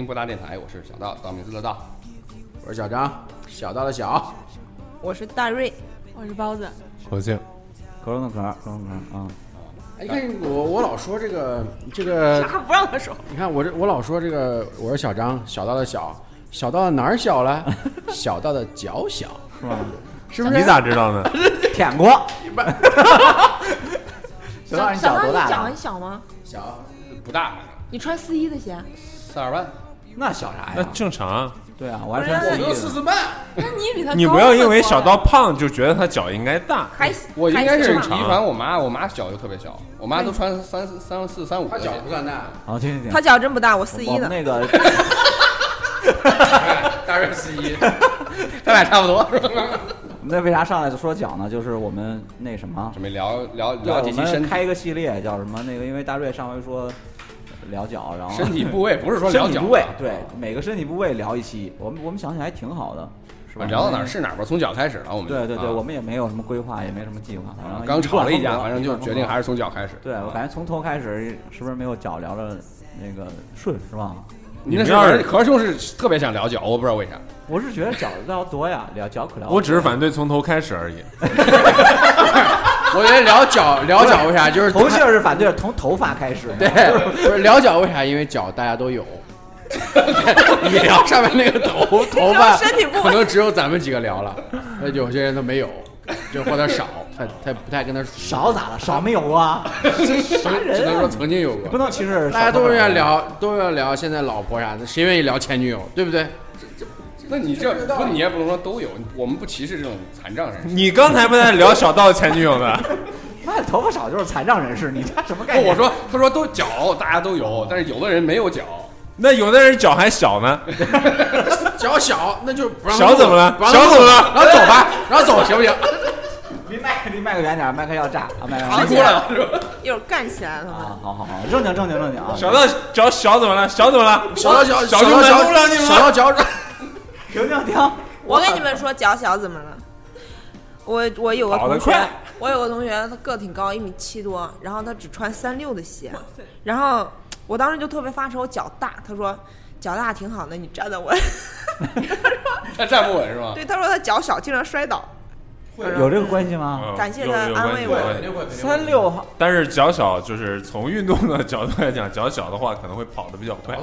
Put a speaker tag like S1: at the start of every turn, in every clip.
S1: 听不搭电台，我是小道，道名字的道。
S2: 我是小张，小道的小。
S3: 我是大瑞，
S4: 我是包子，
S5: 火箭，
S6: 壳中的壳，壳中的壳啊。
S2: 哎，你看我我老说这个这个，
S3: 啥不让他说？
S2: 你看我这我老说这个，我是小张，小道的小，小道的哪儿小了？小道的脚小，
S6: 是吧？
S2: 是不是？
S5: 你咋知道呢？
S6: 舔过。小道，你
S4: 小
S6: 脚多大
S4: 脚很？小吗？
S2: 小，
S1: 不大，
S4: 你穿四一的鞋，
S1: 四二半。
S6: 那小啥呀那？
S5: 正常啊。
S6: 对啊，我还穿
S2: 我没有
S6: 四。
S2: 四四半，
S4: 那你比他
S5: 你不要因为小到胖就觉得他脚应该大。
S3: 还
S1: 我应该是遗
S3: 还行吧
S1: 传我妈，我妈脚就特别小，我妈都穿三四三四三五
S2: 他。脚不算大，
S6: 好，听听听。
S3: 他脚真不大，我四一的。
S6: 那个
S2: 大约四一。
S1: 咱俩差不多是吧？
S6: 那为啥上来就说脚呢？就是我们那什么，
S1: 准备聊聊
S6: 对，
S1: 聊
S6: 我
S1: 几期身体
S6: 们开一个系列叫什么？那个因为大瑞上回说聊脚，然后
S1: 身体部位，不是说 聊脚
S6: 部位，对每个身体部位聊一期，我们我们想起来还挺好的，是吧？
S1: 聊到哪儿是哪儿吧，从脚开始了。我们
S6: 对对对，
S1: 啊
S6: 我们也没有什么规划，也没什么计划，反正
S1: 刚吵了一架，反正就决定还是从脚开始。
S6: 对我感觉从头开始是不是没有脚聊的那个顺是吧？
S1: 你那是
S5: 们要是
S1: 何兄是特别想聊脚，我不知道为啥。
S6: 我是觉得脚聊多呀，聊脚可聊。
S5: 我只是反对从头开始而已。
S2: 我觉得聊脚聊脚为啥？就是
S6: 头信儿是反对，从头发开始。
S2: 对，不是聊脚为啥？因为脚大家都有。你聊上面那个头头发，
S3: 身体
S2: 可能只有咱们几个聊了，那有些人都没有，就或者少，他他不太跟他
S6: 少咋了？少没有啊？啥人啊
S2: 只能说曾经有过
S6: 不
S2: 过。
S6: 能歧视。
S2: 大家都愿意。聊，都要聊现在老婆啥的，谁愿意聊前女友，对不对？
S1: 那你这不，你也不能说都有，我们不歧视这种残障人士。
S5: 你刚才不在聊小道前女友呢？
S6: 那头发少就是残障人士，你这什么概
S1: 不，
S6: 念？
S1: 我说，他说都脚大家都有，但是有的人没有脚。
S5: 那有的人脚还小呢。
S2: 脚小那就不让
S5: 小怎么了小怎么了
S2: 然后走吧，然后走行不行？
S6: 离麦离麦克远点，麦克要炸，啊麦克要
S3: 好
S6: 炸
S1: 哭了是吧？
S3: 一会儿干起来了
S6: 啊。！好好好，正经正经正经啊！
S5: 小道脚小怎么了？小怎么了？
S2: 小到脚，
S5: 小就满
S2: 小到脚
S5: 足了你们
S2: 小到脚，
S6: 停停停！
S3: 我跟你们说，脚小怎么了？我我有个同学我有个同学，他个挺高，一米七多，然后他只穿三六的鞋，然后我当时就特别发愁，脚大。他说脚大挺好的，你站得稳。
S1: 他站不稳是吧？
S3: 对，他说他脚小，经常摔倒。
S6: 有这个关系吗？
S5: 嗯
S3: 感谢他安慰我
S6: 三六号
S5: 但是脚小，就是从运动的角度来讲，脚小的话可能会跑得比较快。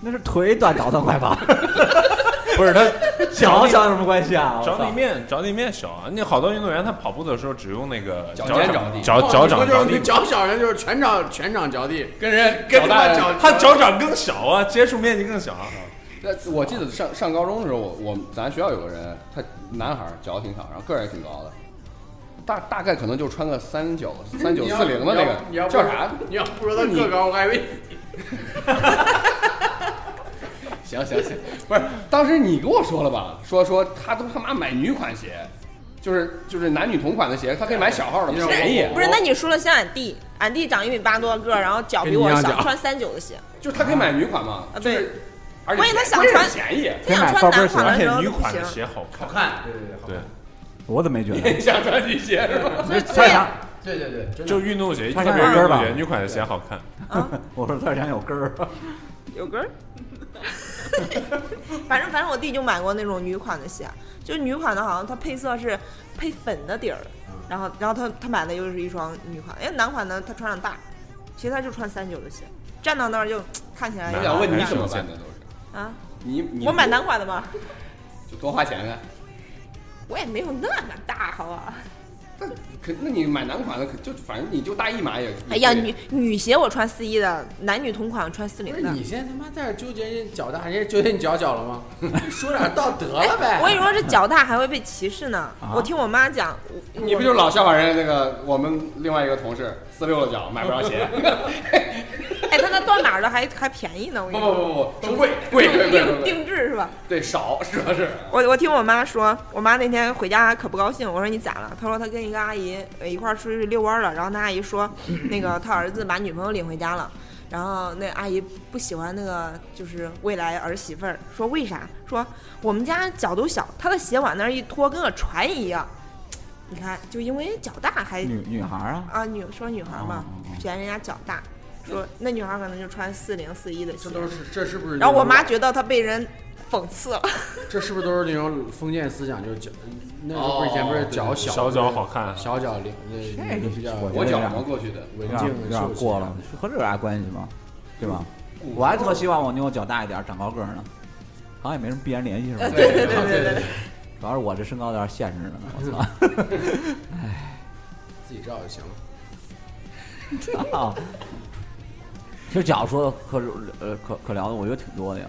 S6: 那是腿短倒腾快吧？
S5: 不是他
S6: 脚小有什么关系啊？
S5: 着地面着地面小啊！你好多运动员他跑步的时候只用那个
S1: 脚尖着地
S5: 脚脚掌着地
S2: 脚小人就是全掌全掌着地，
S1: 跟人
S2: 跟
S1: 脚大
S2: 脚
S5: 他脚掌更小啊，接触面积更小啊。
S1: 那我记得上上高中的时候，我我咱学校有个人，他男孩儿脚挺小，然后个儿也挺高的，大大概可能就穿个三九三九四零的那
S2: 你要
S1: 个，叫啥？？
S2: 你要不说他个高，我还以为
S1: 行行行，不是，当时你跟我说了吧？说说他都他妈买女款鞋，就是就是男女同款的鞋，他可以买小号的，便宜。
S3: 不是，那你说了像俺弟，俺弟长一米八多个儿，然后脚比我小，穿三九的鞋。
S1: 就是他可以买女款嘛？
S3: 啊对
S1: 就是，而且
S3: 关键他想穿
S1: 便宜。
S3: 他想穿男款
S5: 而且
S3: 的时候
S5: 女款的。鞋好看。
S2: 看，对对对，
S5: 对，
S6: 我怎么没觉得？
S1: 你想穿女鞋是吧？
S6: 蔡翔，
S2: 对对对，
S5: 就运动鞋，
S6: 它
S5: 特别
S6: 像有根儿吧
S5: 运动鞋，女款的鞋好看。
S6: 我说他想有根儿，
S3: 有根儿。反正反正我弟就买过那种女款的鞋，就是女款的，好像它配色是配粉的底儿，然后然后他他买的又是一双女款，哎，男款的他穿上大，其实他就穿三九的鞋，站到那儿就看起来
S1: 我想问你怎么办的都是？
S3: 啊，
S1: 你你
S3: 我买男款的吗，
S1: 就多花钱呗。
S3: 我也没有那么大，好吧？
S1: 那可那你买男款的，可就反正你就大一码也。
S3: 哎呀，女女鞋我穿四一的，男女同款我穿四零的。
S2: 不是你现在他妈在这纠结人家脚大，人家纠结你脚小了吗？说点道德了呗。
S3: 我跟你说，这脚大还会被歧视呢。
S6: 啊
S3: 我听我妈讲，
S1: 你不就老笑话人家那个我们另外一个同事四六的脚买不着鞋？
S3: 哎，他那断码的还还便宜呢。我
S1: 不
S3: 跟你说，
S1: 不不不，都贵贵贵贵贵
S3: 定，定制是吧？
S1: 对少主要是。
S3: 我我听我妈说，我妈那天回家可不高兴。我说你咋了？她说她跟一个阿姨呃一块儿出去遛弯了，然后那阿姨说，那个她儿子把女朋友领回家了。然后那阿姨不喜欢那个就是未来儿媳妇儿，说为啥？说我们家脚都小，她的鞋往那儿一拖，跟个船一样。你看，就因为脚大还
S6: 女女孩儿啊，
S3: 啊女说女孩嘛
S6: 哦哦哦，
S3: 嫌人家脚大。说那女孩可能就穿四零四一的鞋
S2: 这，都是这是不是？
S3: 然后我妈觉得她被人讽刺了，
S2: 这是不是都是那种封建思想？就是脚，那时候不是以前不是脚小，
S5: 小脚好看
S2: 小脚领那那比较
S6: 我
S1: 我脚磨过去的，
S2: 文
S6: 有点过了，和这有啥关系吗？对吧？我还特希望我妞脚大一点，长高个儿呢，好像也没什么必然联系，是吧？
S3: 对对对对对，
S6: 主要是我这身高有点限制着呢，我操！
S2: 哎自己知道就行了。
S6: 啊，其实脚说可呃可可聊的，我觉得挺多的呀。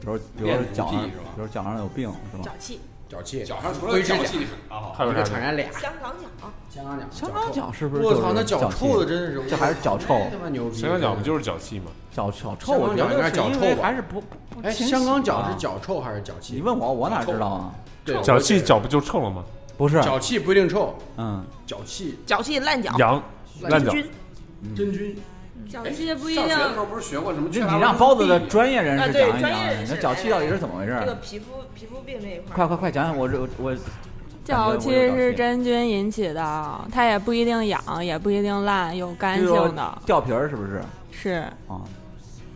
S6: 比如比如说脚上，比如脚上有病是吧
S3: 脚？气，
S2: 脚气，
S1: 脚上除了脚气
S5: 还有
S2: 传染俩，
S3: 香港脚，
S2: 香港脚，
S6: 香港脚是不是？
S2: 我操，那
S6: 脚
S2: 脚臭的真的是，
S6: 这还是脚臭
S2: 他妈牛逼！
S5: 香港脚不就是脚气吗？
S6: 脚脚臭，我觉得
S2: 脚应该是脚
S6: 是因为
S2: 臭吧
S6: 还是不不不
S2: 哎，香港脚是脚臭还是脚气？
S6: 你问我，我哪知道啊？
S2: 对
S5: 脚气脚不就臭了吗？
S6: 不是，
S2: 脚气不一定臭，
S6: 嗯，
S2: 脚气
S3: 脚气烂脚，
S5: 羊烂脚，
S3: 菌，
S2: 真菌。
S4: 脚气不一
S1: 上学的时
S4: 定，
S1: 候不是学过什么？
S6: 你让包子的专业人士讲一讲那脚气到底是怎么回事？
S3: 这个皮肤皮肤病这一块儿，
S6: 快快快讲讲，我这我我
S4: 脚气是真菌引起的，它也不一定痒，也不一定烂，有干性的，
S6: 掉皮儿是不是？
S4: 是，
S6: 啊，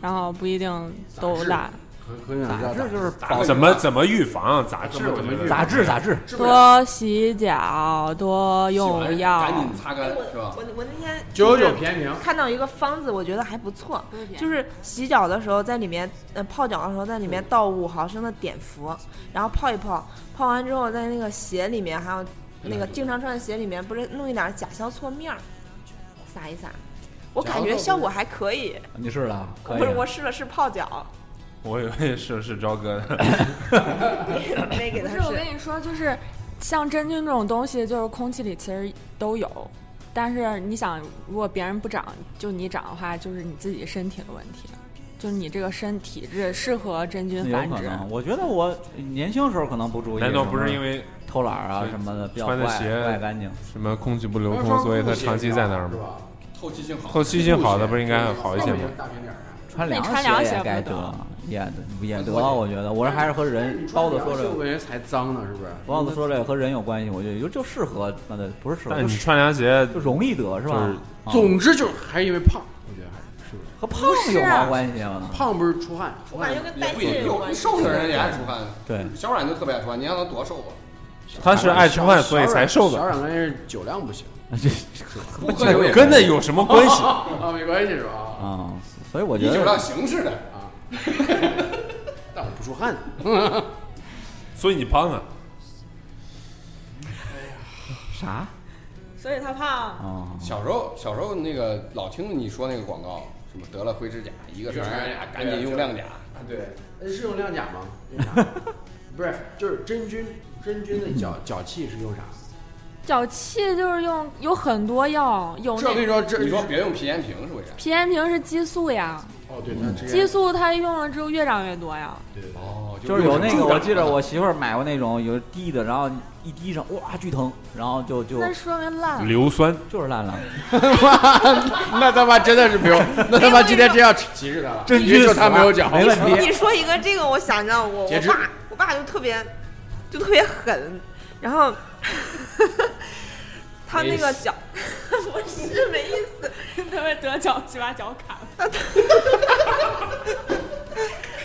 S4: 然后不一定都烂。
S2: 和和你
S6: 杂就是
S1: 打
S5: 怎么怎么预防？杂志
S2: 怎么
S6: 杂志杂志，
S4: 多洗脚，多用药
S1: 赶
S4: 药。
S1: 紧擦干是吧？
S3: 我我那天
S2: 九
S3: 就是
S2: 九便宜，
S3: 看到一个方子，我觉得还不错，就是洗脚的时候在里面，呃，泡脚的时候在里面倒五毫升的碘伏，然后泡一泡，泡完之后在那个鞋里面，还有那个经常穿的鞋里面，不是弄一点甲硝唑面儿，撒一撒，我感觉效果还可以。
S6: 你试了？可以
S3: 不是，我试了试泡脚，
S5: 我以为是是朝哥的，
S3: 没给他
S4: 不是，我跟。你说，就是像真菌这种东西，就是空气里其实都有。但是你想，如果别人不长，就你长的话，就是你自己身体的问题，就是你这个身体质适合真菌繁殖。
S6: 我觉得我年轻时候可能不注意，
S5: 难道不是因
S6: 为
S5: 为
S6: 偷懒啊什么的比较坏
S5: 穿的鞋
S6: 不爱干净？
S5: 什么空气不流通，所以它长期在那儿吗？
S1: 透气性好，
S5: 透气性好的不是应该好一些吗？
S6: 穿凉
S4: 鞋
S6: 也该
S4: 不得
S6: 得，也得了，我觉得。我这还是和人包子说这个，
S2: 人才脏呢，是不是？
S6: 包子说这个和人有关系，我觉得就就适合，那的不是适合，
S5: 但你穿凉鞋
S6: 就容易得是吧？
S2: 总之就是还是因为胖，我觉得还是是不是？
S6: 和胖有啥关系啊？
S2: 胖不是出汗，出汗
S3: 我感觉跟代
S1: 也不一定有
S3: 谢有关系。
S1: 瘦的人也爱出汗，
S6: 对，
S1: 小冉就特别爱出汗，你让他多瘦啊？
S5: 他是爱吃饭，所以才瘦的，
S2: 小冉关键是酒量不行
S6: 这
S1: 不喝酒也
S5: 跟那有什么关系？
S2: 啊，没关系是吧？
S6: 啊，所以我觉
S1: 你酒量
S6: 得
S1: 形式的，
S2: 啊，但我不出汗。
S5: 所以你胖啊？
S6: 啥
S4: 所以他胖。
S6: 啊？
S1: 小时候小时候那个老听你说那个广告，什么得了灰指甲，一个传染俩，赶紧用亮甲。
S2: 啊，对，呃是用亮甲吗？用啥不是，就是真菌，真菌的脚脚气是用啥？
S4: 脚气就是用有很多药，有那
S2: 这我跟你说，这
S1: 你说别用皮炎平是为啥？
S4: 皮炎平是激素呀，
S2: 哦，对，它之前
S4: 激素它用了之后越长越多呀。
S2: 对
S1: 哦，
S6: 就是有那个，我记得我媳妇儿买过那种有滴的，然后一滴上，哇，巨疼，然后就就
S4: 那说明烂了。
S5: 硫酸，
S6: 就是烂了。
S2: 那他妈真的是不用，那他妈今天真要歧视他了，
S6: 真
S2: 就他没有讲，
S6: 没问题
S3: 你说一个这个，我想着我我爸，我爸就特别就特别狠，然后他那个脚 不是没意思，
S4: 他会得脚气把脚砍了。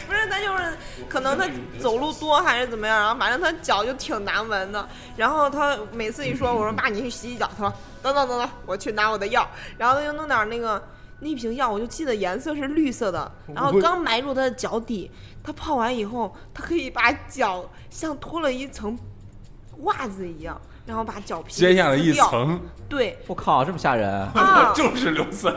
S3: 不是他就是可能他走路多还是怎么样，然后反正他脚就挺难闻的。然后他每次一说，我说爸你去洗洗脚，他说等等等等，我去拿我的药，然后他就弄点那个。那瓶药我就记得颜色是绿色的，然后刚埋入他的脚底，他泡完以后，他可以把脚像脱了一层袜子一样，然后把脚皮
S5: 揭下了一。层，
S3: 对
S6: 我靠，这么吓人！
S3: 啊，
S5: 就是硫酸。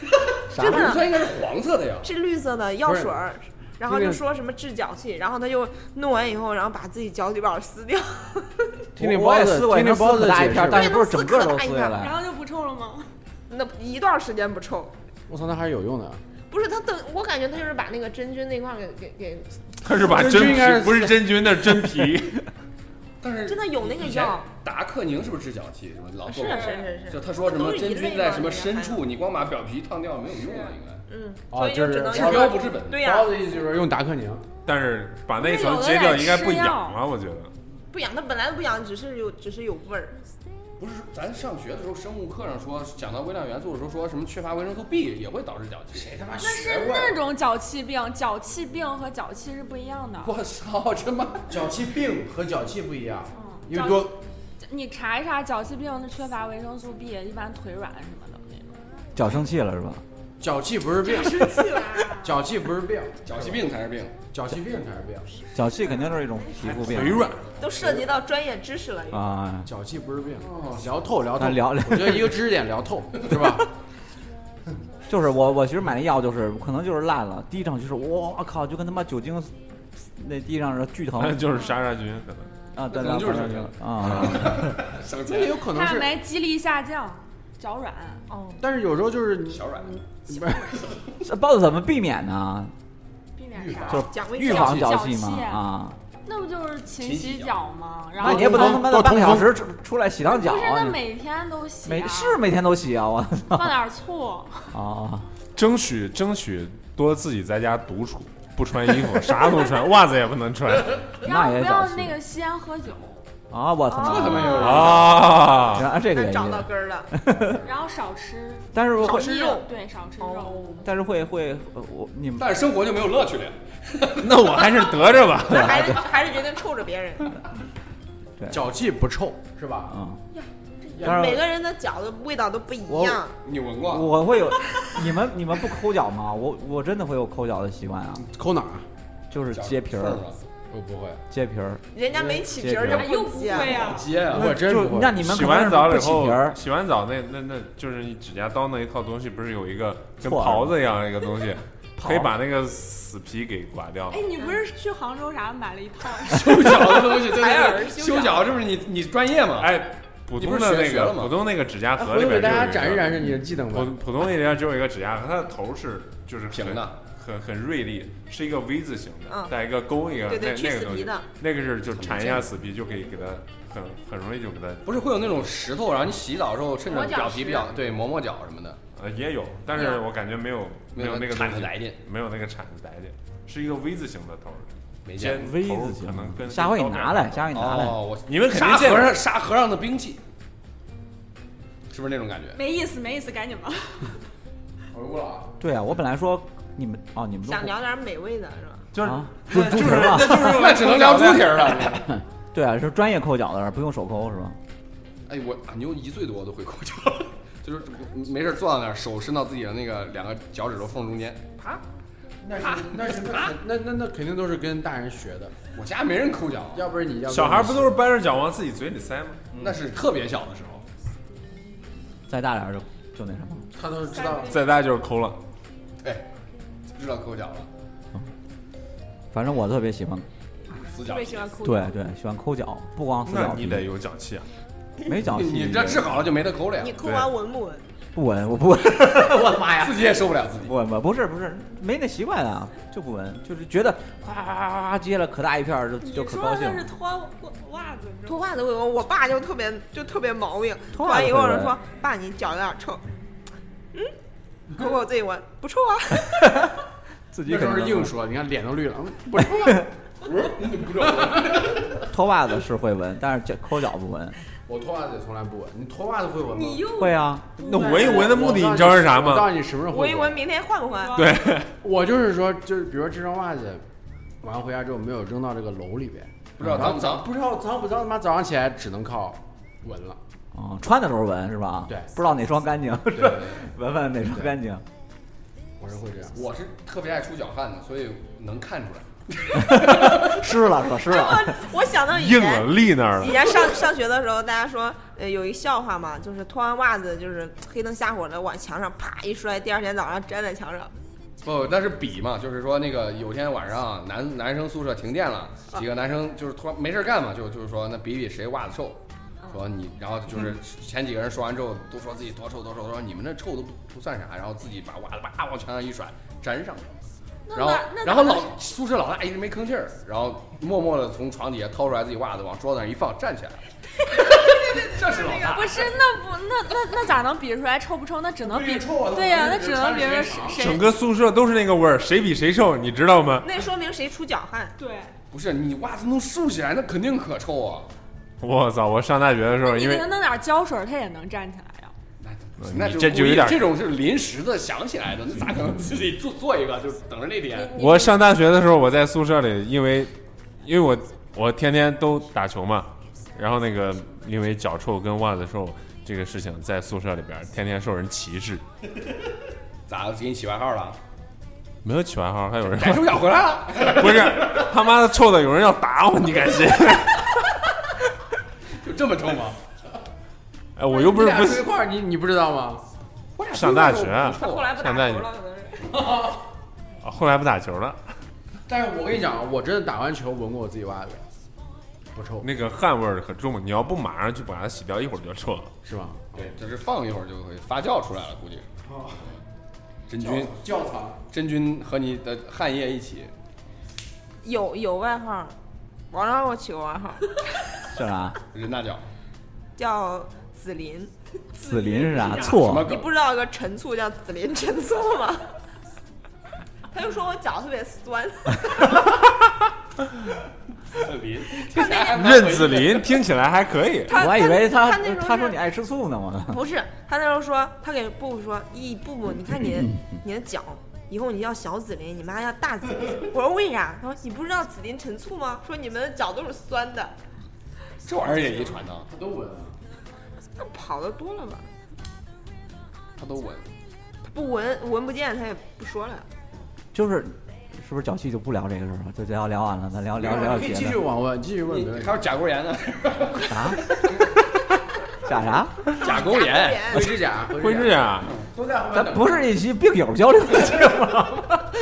S6: 啥
S3: 真的
S1: 它应该是黄色的呀。
S3: 是绿色的药水儿，然后就说什么治脚气，然后他就弄完以后，然后把自己脚底板撕掉。
S2: 听听包子，听听包子
S6: 可大一片，但是不是整个都撕下
S4: 然
S6: 来。
S4: 后就不臭了吗？
S3: 那一段时间不臭，
S2: 我操，那还是有用的。
S3: 不是他等，我感觉他就是把那个真菌那块儿给给给，
S5: 他是把
S2: 真
S5: 皮，不是真菌，那是真皮。
S1: 但是
S3: 真的有那个药，
S1: 达克宁是不是治脚气？什么老
S3: 是
S1: 做广告
S3: 是是，
S1: 就是他说什么真菌在什么深处，你光把表皮烫掉没有用啊，应该。
S3: 嗯，
S2: 哦就是
S1: 治标不治本。
S3: 对呀、
S2: 包的意思就是用达克宁，
S5: 但是把那一层揭掉应该不痒啊，我觉得。
S3: 不痒，它本来不痒，只是有只是有味儿。
S1: 不是咱上学的时候生物课上说讲到微量元素的时候说什么缺乏维生素 B 也会导致脚气。
S2: 谁他妈
S4: 那是那种脚气病，脚气病和脚气是不一样的。
S1: 我操，这妈！
S2: 脚气病和脚气不一样，因为多
S4: 你查一查脚气病是缺乏维生素 B，一般腿软什么的那种。
S6: 脚生气了是吧？
S2: 脚气不是病，脚气不是病，
S1: 脚气病才是病。
S2: 脚气病才是病，
S6: 脚气肯定是一种皮肤病
S5: 腿软，
S3: 都涉及到专业知识了。
S6: 啊。
S2: 脚气不是病。聊透聊透
S6: 聊聊
S2: 我觉得一个知识点聊透 是吧？
S6: 就是我我其实买那药就是可能就是烂了，滴上去是我靠，就跟他妈酒精那滴上是巨疼
S5: 就是杀杀菌可能。
S6: 啊，对
S1: 可能就是
S6: 对啊，
S1: 生
S2: 这也有可能是，
S4: 看没，肌力下降，脚软。哦，
S2: 但是有时候就是你
S1: 小软，
S2: 不是
S6: 这包子怎么避免呢？
S4: 避免啥？
S6: 就是预防
S4: 脚
S6: 脚气嘛啊。
S4: 那不就是勤洗脚吗？然
S6: 那
S4: 后
S6: 你也不能他妈的
S2: 多
S6: 半个小时出出来洗趟脚
S4: 不是，那每天都洗、啊。
S6: 每是每天都洗啊！我
S4: 放点醋。
S6: 啊，
S5: 争取争取多自己在家独处，不穿衣服，啥都穿，袜子也不能穿
S4: 然后不
S6: 那也不
S4: 要那个吸烟喝酒，
S6: 啊！我他妈
S1: 这怎么有人？
S5: 啊！
S6: 原来这个原因
S3: 能找到，根儿了。
S4: 然后少吃
S6: 但是会
S3: 少吃肉
S4: 对，少吃
S3: 哦
S4: 肉。
S6: 但是会会呃我你们
S1: 但是生活就没有乐趣了呀。
S5: 那我还是得着吧。
S3: 那还是还是决定臭着别人。
S2: 对脚气不臭是吧？
S6: 嗯，当然
S3: 每个人的脚的味道都不一样。
S1: 你闻过？
S6: 我会有你们你们不抠脚吗？我我真的会有抠脚的习惯啊，
S2: 抠哪儿啊？
S6: 就是
S1: 脚
S6: 揭皮儿
S2: 我不会，
S6: 揭皮儿，
S3: 人家没起皮儿就
S4: 哎又不
S3: 接。
S4: 会啊！
S1: 接啊！
S2: 我真不会。
S6: 你们
S5: 洗完澡了以后洗完澡那那那就是你指甲刀那一套东西，不是有一个跟刨子一样的一个东西，可以把那个死皮给刮掉
S4: 哎。，你不是去杭州啥买了一套？
S1: 修脚的东西，对
S3: 修
S1: 修脚这不是你你专业吗？
S5: 哎，普通的那个普通那个指甲
S2: 哎
S5: 盒里边
S2: 给大家展示展示你的技能吧
S5: 普。普通那里边只有一个指甲盒，它的头是就是
S1: 平的，
S5: 很很锐利，是一个 V 字形的，
S3: 嗯
S5: 带一个钩一个，那那个东西
S3: 死皮的，
S5: 那个是就缠一下死皮就可以给它很很容易就给它
S1: 不是会有那种石头，然后你洗澡的时候趁着表皮比较对磨磨脚什么的，
S5: 呃也有，但是我感觉没有没有那个
S1: 铲子来劲，
S5: 没有那个铲子来劲，是一个 V 字形的头，
S1: 没见
S5: 尖。
S6: V 字形
S5: 可能跟
S6: 下回你拿来，下回你拿来。
S1: 哦，我
S5: 你们肯定见过
S1: 和尚沙和尚的兵器，是不是那种感觉？
S4: 没意思，没意思，赶紧吧。
S1: 回不了。
S6: 对啊，我本来说你们哦，你们
S3: 想聊点美味的是吧？
S5: 就是
S6: 啊，猪猪蹄儿嘛，
S1: 那只能聊猪蹄儿了。
S6: 对啊，是专业抠脚的，不用手抠是吧？
S1: 哎，我啊牛一岁多都会抠脚，就是没事坐到那儿，手伸到自己的那个两个脚趾头缝中间，啪。
S2: 那是那是那那那那肯定都是跟大人学的，
S1: 我家没人抠脚，
S2: 要不是你要
S5: 小孩不都是掰着脚往自己嘴里塞吗？
S1: 那是特别小的时候。
S6: 再大点儿就就那什么。
S2: 他都知道
S5: 再大就是抠了。
S1: 对，知道抠脚了，
S6: 反正我特别喜欢，
S1: 死脚
S3: 特别。喜欢抠脚。
S6: 对对，喜欢抠脚，不光死脚，
S5: 那你得有脚气啊！
S6: 没脚气。
S1: 你这治好了就没得抠了呀
S3: 你，抠完闻不闻？
S6: 不闻，我不闻，我的妈呀！
S1: 自己也受不了自己。
S6: 不闻不不是不是，没那习惯啊，就不闻，就是觉得哗哗哗哗哗接了可大一片儿就就可高兴
S4: 你说的。是脱袜子，
S3: 脱袜子会闻，我爸就特别就特别毛病，
S6: 脱
S3: 脱完以后就说：“爸，你脚有点臭。”嗯，抠抠自己闻，不错啊。
S6: 自己
S2: 那时候
S6: 肯定
S2: 是硬说，你看脸都绿了，嗯 不是
S6: 脱袜子是会闻，但是脚抠脚不闻。
S2: 我脱袜子也从来不闻，你脱袜子会闻吗？
S4: 你又
S6: 会啊，
S5: 那闻一闻的目的你知道是啥吗？
S2: 我告诉你什么时候会
S3: 闻一闻，明天换不换？
S5: 对，
S2: 我就是说，就是比如说这双袜子，完回家之后没有扔到这个楼里边，
S1: 不知道脏不脏
S2: 不知道脏不脏，他妈早上起来只能靠闻了。
S6: 哦，穿的时候闻是吧？
S2: 对
S6: 不知道哪双干净，
S2: 对对对，
S6: 闻闻 哪双干净。
S2: 我是会这样。
S1: 我是特别爱出脚汗的，所以能看出来。
S6: 湿了是吧？湿了。
S3: 我想到以
S5: 硬
S3: 前
S5: 了，立那儿了。
S3: 以前上上学的时候，大家说，呃，有一笑话嘛，就是脱完袜子就是黑灯瞎火的往墙上啪一摔，第二天早上粘在墙上。
S1: 不，那是比嘛，就是说那个有天晚上男男生宿舍停电了，几个男生就是突然没事儿干嘛，就就是说那比比谁袜子臭，说你，然后就是前几个人说完之后都说自己多臭多臭，都说你们那臭都不不算啥，然后自己把袜子叭往墙上一甩粘上了。然后然后老宿舍老大一直没吭气儿，然后默默的从床底下掏出来自己袜子，往桌子上一放，站起来了。这是老大，
S4: 不是，那不那那那咋能比出来臭不臭？那只能比
S1: 臭啊
S4: 对呀、那只能比说谁
S5: 整个宿舍都是那个味儿，谁比谁臭，你知道吗？
S3: 那说明谁出脚汗？
S4: 对。
S1: 不是你袜子能竖起来，那肯定可臭啊。
S5: 我操！我上大学的时候，因为
S4: 弄点胶水，他也能站起来呀。
S1: 那
S5: 你这就有点
S1: 这种是临时的想起来的，那咋可能 自己做做一个就等着那天？
S5: 我上大学的时候，我在宿舍里，因为因为我我天天都打球嘛，然后那个因为脚臭跟袜子臭这个事情，在宿舍里边天天受人歧视。
S1: 咋给你起外号了？
S5: 没有起外号，还有人
S1: 改手脚回来了，
S5: 不是他妈的臭的，有人要打我，你敢信？
S1: 就这么臭吗？
S5: 哎，我又不是不
S2: 你俩住一块儿，你你不知道吗？
S5: 上大学啊
S3: 他后来不打
S5: 上大学
S3: 球了，可能是。
S5: 啊后来不打球了，
S2: 但是我跟你讲，我真的打完球闻过我自己袜子，不臭，
S5: 那个汗味儿可重，你要不马上去把它洗掉，一会儿就臭了。
S2: 是吧？
S1: 对，这是放一会儿就会发酵出来了，估计是。真菌
S2: 窖藏。
S1: 真菌和你的汗液一起，
S3: 有有外号，网上给我起过外号，
S6: 是啥？
S1: 人大脚，
S3: 叫紫林。
S6: 紫林是啥？
S1: 什么
S6: 错，
S3: 你？不知道有个陈醋叫紫林陈醋吗？他就说我脚特别酸，
S1: 紫林，
S3: 他那天
S5: 任子林听起来还可以，
S3: 他
S6: 我还以为他
S3: 他那时候是
S6: 他说你爱吃醋呢，我
S3: 不是，他那时候说，他给布布说，咦，布布，你看你的你的脚，以后你叫小紫林，你妈叫大紫林。我说为啥？他说你不知道紫林陈醋吗？说你们的脚都是酸的，
S1: 这玩意儿也遗传呢，
S2: 他都闻。
S3: 他跑的多了吧？
S1: 他都闻。
S3: 他不闻闻不见，他也不说了。
S6: 就是是不是脚气就不聊这个事儿了？就聊聊完了，咱聊聊聊
S2: 可以继续。往问，继续问，
S1: 还。有甲沟炎呢，
S6: 啊？甲啥？
S1: 甲沟炎，
S2: 灰指甲，
S5: 灰指甲，
S2: 都在后。
S6: 咱不是一期病友交流的节目吗，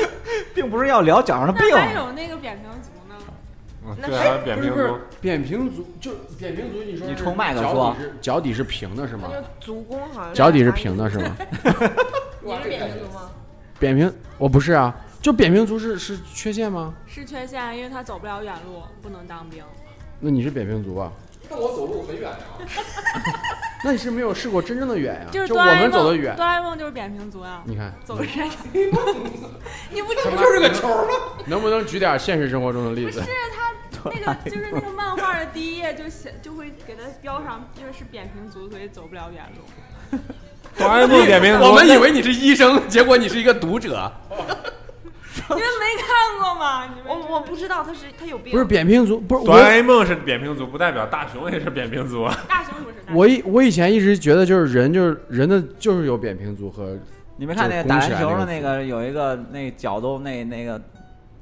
S6: 并不是要聊脚上的病。
S4: 那还有那个扁平足呢？
S5: 嗯对，还有扁平
S2: 不是不是
S5: 足，
S2: 扁平足，就扁平足，你说是
S6: 你冲麦克
S2: 脚
S6: 说
S2: 底是脚底是平的是吗
S3: 那？就足弓好像。
S2: 脚底是平的是吗？
S3: 你是扁平足吗？
S2: 扁平，我不是啊，就扁平足是是缺陷吗？
S4: 是缺陷，因为他走不了远路，不能当兵。
S2: 那你是扁平足啊？
S1: 那我走路很远呀。
S2: 那你是没有试过真正的远呀？
S4: 就是
S2: 就我
S4: 哆啦 A 梦，
S2: 们走的远
S4: 哆，啦 A 梦就是扁平足啊，
S2: 你看
S4: 走山上。你不这不？
S1: 就是个球吗？
S2: 能不能举点现实生活中的例子
S4: 不是？他那个，就是那个漫画的第一页就写就会给他标上，因为是扁平足，所以走不了远路。
S5: 哆啦 A 梦扁平足，
S1: 我们以为你是医生，结果你是一个读者。
S3: 我我不知道他是他有病。
S2: 不是扁平足，不是
S5: 哆啦 A 梦是扁平足，不代表大雄也是扁平足。啊
S4: 大雄不是
S2: 我以我以前一直觉得就是人就是人的就是有扁平足和
S6: 你没看那个打篮球的那个有一个那脚都那那个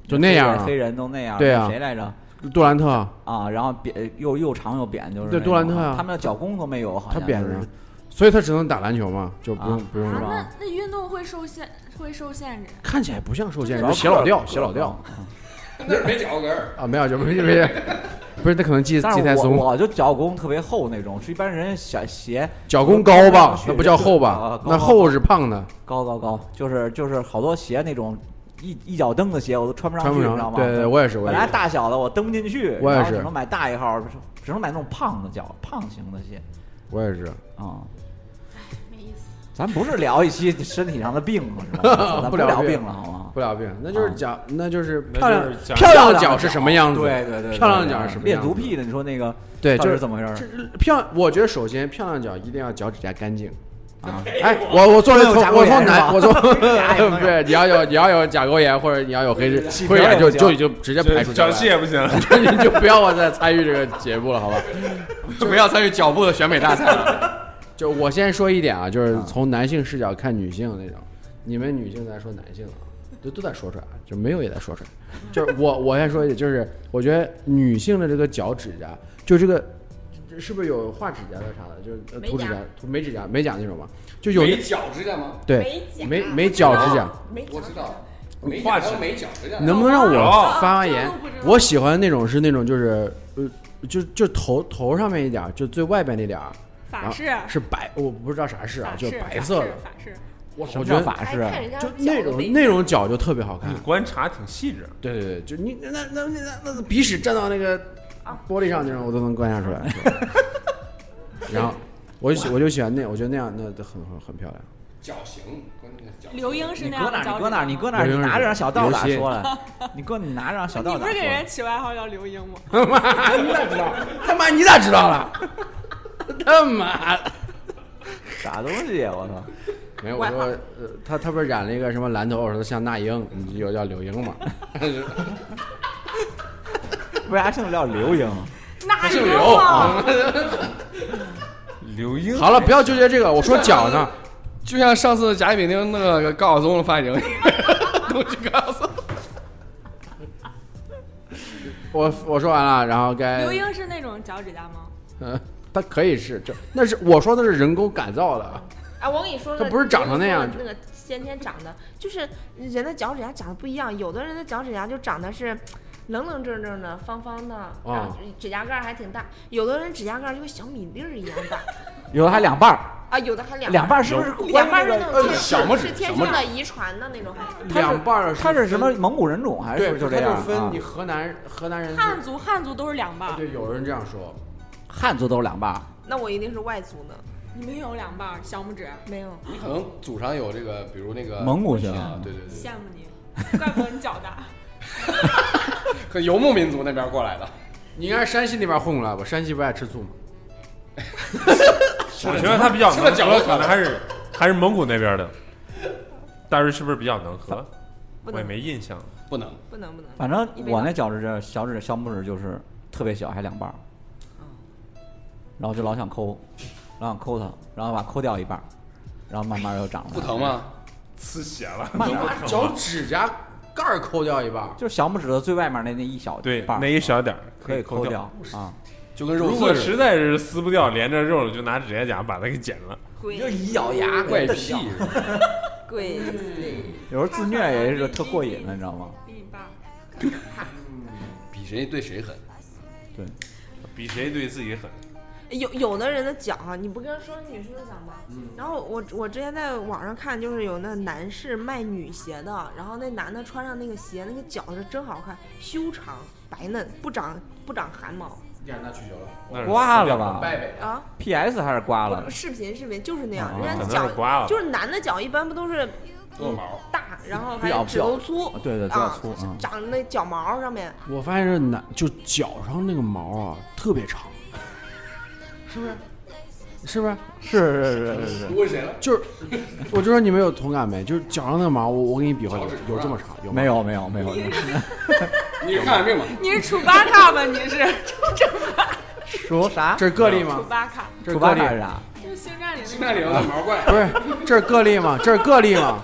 S2: 就那样啊
S6: 黑人都那样，
S2: 对啊
S6: 谁来着？
S2: 杜兰特啊，
S6: 啊，然后扁又又长又扁，就是
S2: 对杜兰特啊
S6: 他们的脚弓都没有，好像是
S2: 他扁着，所以他只能打篮球嘛，就不用
S6: 啊
S2: 不用
S4: 那那运动会受限，会受限制。
S2: 看起来不像受限制，
S6: 主要
S2: 写老调
S6: 个
S2: 写老掉。
S1: 那是没脚跟儿，
S2: 啊，没有就没没不是不是，他可能系系太松，
S6: 我就脚弓特别厚那种，是一般人小鞋
S2: 脚弓高吧，那不叫厚
S6: 啊
S2: 吧
S6: 高，
S2: 那厚是胖的，
S6: 高高高，就是就是好多鞋那种一一脚蹬的鞋我都穿不上去，你知道吗？
S2: 对对对，我也是，我
S6: 本来
S2: 也是，
S6: 大小的我蹬不进去，
S2: 我也是
S6: 只能买大一号，只能买那种胖的脚，胖型的鞋
S2: 我也是。
S6: 啊。咱不是聊一期身体上的病了，是吧？咱
S2: 不聊病
S6: 了，好吗？
S2: 不聊病，那就是
S6: 啊
S2: 脚，那就是
S5: 那
S2: 漂亮漂亮的脚是什么样子？
S6: 对对对，
S2: 漂亮脚是什么
S6: 练
S2: 样子？
S6: 足癖的，你说那个
S2: 对，
S6: 到
S2: 就是
S6: 怎么回事儿
S2: 这漂，我觉得首先漂亮脚一定要脚趾甲干净。
S6: 啊？
S2: 哎，我我作为从我从男，我从
S6: 甲也不能有
S2: 不是你要有你要有甲沟炎或者你要有黑指
S6: 气
S2: 灰指甲就就就直接排除掉
S5: 脚气也不行，
S2: 你就不要我再参与这个节目了，好吧？
S1: 就不要参与脚步的选美大赛了。
S2: 就我先说一点啊，就是从男性视角看女性那种，你们女性在说男性啊，都都在说出来，就没有也在说出来。就是我我先说一点，就是我觉得女性的这个脚趾甲，就这个这是不是有画指甲的啥的，就是涂指甲、涂美指甲、美甲那种嘛？就有那
S1: 没脚指甲吗？
S2: 对
S3: 甲
S2: 美美脚指甲，
S1: 我知道，没
S5: 画指
S1: 甲。
S2: 能不能让我发发言我喜欢那种是那种就是呃就就头头上面一点，就最外边那点儿。
S4: 法式
S2: 是白，我不知道啥式啊，就白色的。
S4: 法式。
S2: 我我觉得
S6: 法式啊？
S2: 就那种那种脚就特别好看
S5: 你。观察挺细致。
S2: 对对对，就你那那那那那鼻屎站到那个玻璃上那种，我都能观察出来。然后我就喜我就喜欢那，我觉得那样那很很很漂亮。
S1: 脚型，
S4: 刘英是
S6: 你搁哪儿？
S4: 那样的脚
S6: 你搁哪你搁哪儿？你
S2: 刘英是
S6: 拿着让小道咋说了？你搁你拿着让小道
S4: 你不是给？人起外号叫刘英吗？
S2: 他 妈，你咋知道？他妈，你咋知道了？他妈的！
S6: 啥东西呀？我操！
S2: 没有，我说，呃，他他不是染了一个什么蓝头，我说像那英，你就叫柳英嘛。
S6: 为啥姓叫刘英？
S4: 那
S2: 姓
S4: 刘
S2: 刘
S4: 啊，
S5: 刘英
S2: 好了，不要纠结这个，我说脚呢。
S1: 就像上次甲乙丙丁那个高晓松的发型，都去高晓松。
S2: 我我说完了，然后该
S4: 刘英是那种脚趾甲吗？
S2: 嗯，他可以是这，那是我说的是人工改造的。
S3: 啊，我跟你说个，
S2: 它不是长成那样
S3: 那个先天长的，就是人的脚趾甲长得不一样，有的人的脚趾甲就长得是棱棱正正的、方方的，然后指甲盖儿还挺大；有的人指甲盖儿就跟小米粒儿一样大
S6: 有的还两半儿，
S3: 啊，有的还两
S6: 两半儿是不是
S3: 两半儿是那种天
S1: 小拇指
S3: 是天生的遗传的那种，还
S6: 是
S2: 两半儿
S6: 他是什么？蒙古人种还
S2: 对，
S6: 是就这样？
S2: 分你河南河南人
S4: 汉族汉族都是两半儿，
S2: 对，有人这样说。
S6: 汉族都是两半儿，
S3: 那我一定是外族呢，
S4: 你没有两半儿小拇指，
S3: 没有。
S1: 你可能祖上有这个，比如那个
S6: 蒙古血
S1: 啊，对对对，
S4: 羡慕你，怪不得你脚大。
S1: 可游牧民族那边过来的。
S2: 你应该是山西那边混过来吧？山西不爱吃醋吗？
S5: 我觉得他比较能
S1: 脚
S5: 可能还是还是蒙古那边的。大瑞是不是比较能喝？我也没印象。
S1: 不能，
S3: 不能不能，
S6: 反正我那脚趾这小指小拇指就是特别小，还两半儿，然后就老想抠，老想抠它，然后把它抠掉一半儿，然后慢慢又长了。
S1: 不疼吗？
S5: 呲血了，
S6: 慢
S5: 能
S2: 把？脚指甲盖儿抠掉一半儿。
S6: 就是小拇指的最外面那那一小
S5: 对
S6: 半，
S5: 那一小点儿
S6: 可以
S5: 抠
S6: 抠掉啊。
S1: 就跟肉
S5: 如果。实在是撕不掉，连着肉了，就拿指甲夹把它给剪了。
S3: 贵
S6: 就一咬牙
S1: 怪癖。
S3: 贵死。
S6: 有时候自虐也是特过瘾的，你知道吗？
S4: 比你爸。
S1: 比谁对谁狠。
S6: 对，
S5: 比谁对自己狠。
S3: 有有的人的脚啊，你不跟说女生的脚吗？
S2: 嗯
S3: 然后我我之前在网上看，就是有那男士卖女鞋的，然后那男的穿上那个鞋，那个脚是真好看，修长白嫩，不长不长汗毛
S2: 呀，那取消了。
S5: 那是
S6: 刮
S5: 掉
S6: 了吧。
S3: 啊。
S6: ？P.S. 还是刮了？
S3: 视频视频就是那样，人家脚
S5: 是刮了
S3: 就是男的脚一般不都是
S1: 多毛，
S3: 大，然后还
S6: 有
S3: 指头粗，
S6: 啊对对比较
S3: 啊
S6: 粗嗯
S3: 长那脚毛上面，
S2: 我发现这男就脚上那个毛啊特别长，是不是？是不是？
S6: 是是是是是，
S1: 问谁了？
S2: 就是，我就说你们有同感没？就是脚上那个毛，我我给你比划，有有这么长？有吗
S6: 没？有没有没有，
S1: 你是看完病吗？
S4: 你是楚巴卡吧？你是
S6: 说啥？
S2: 这是个例
S4: 楚
S2: 吗？
S4: 巴卡，
S6: 楚
S2: 这是个例，
S6: 巴卡是啥？
S4: 就是星战里
S1: 星
S4: 那个。
S1: 战里头的毛怪
S2: 不是？这是个例吗？这是个例吗？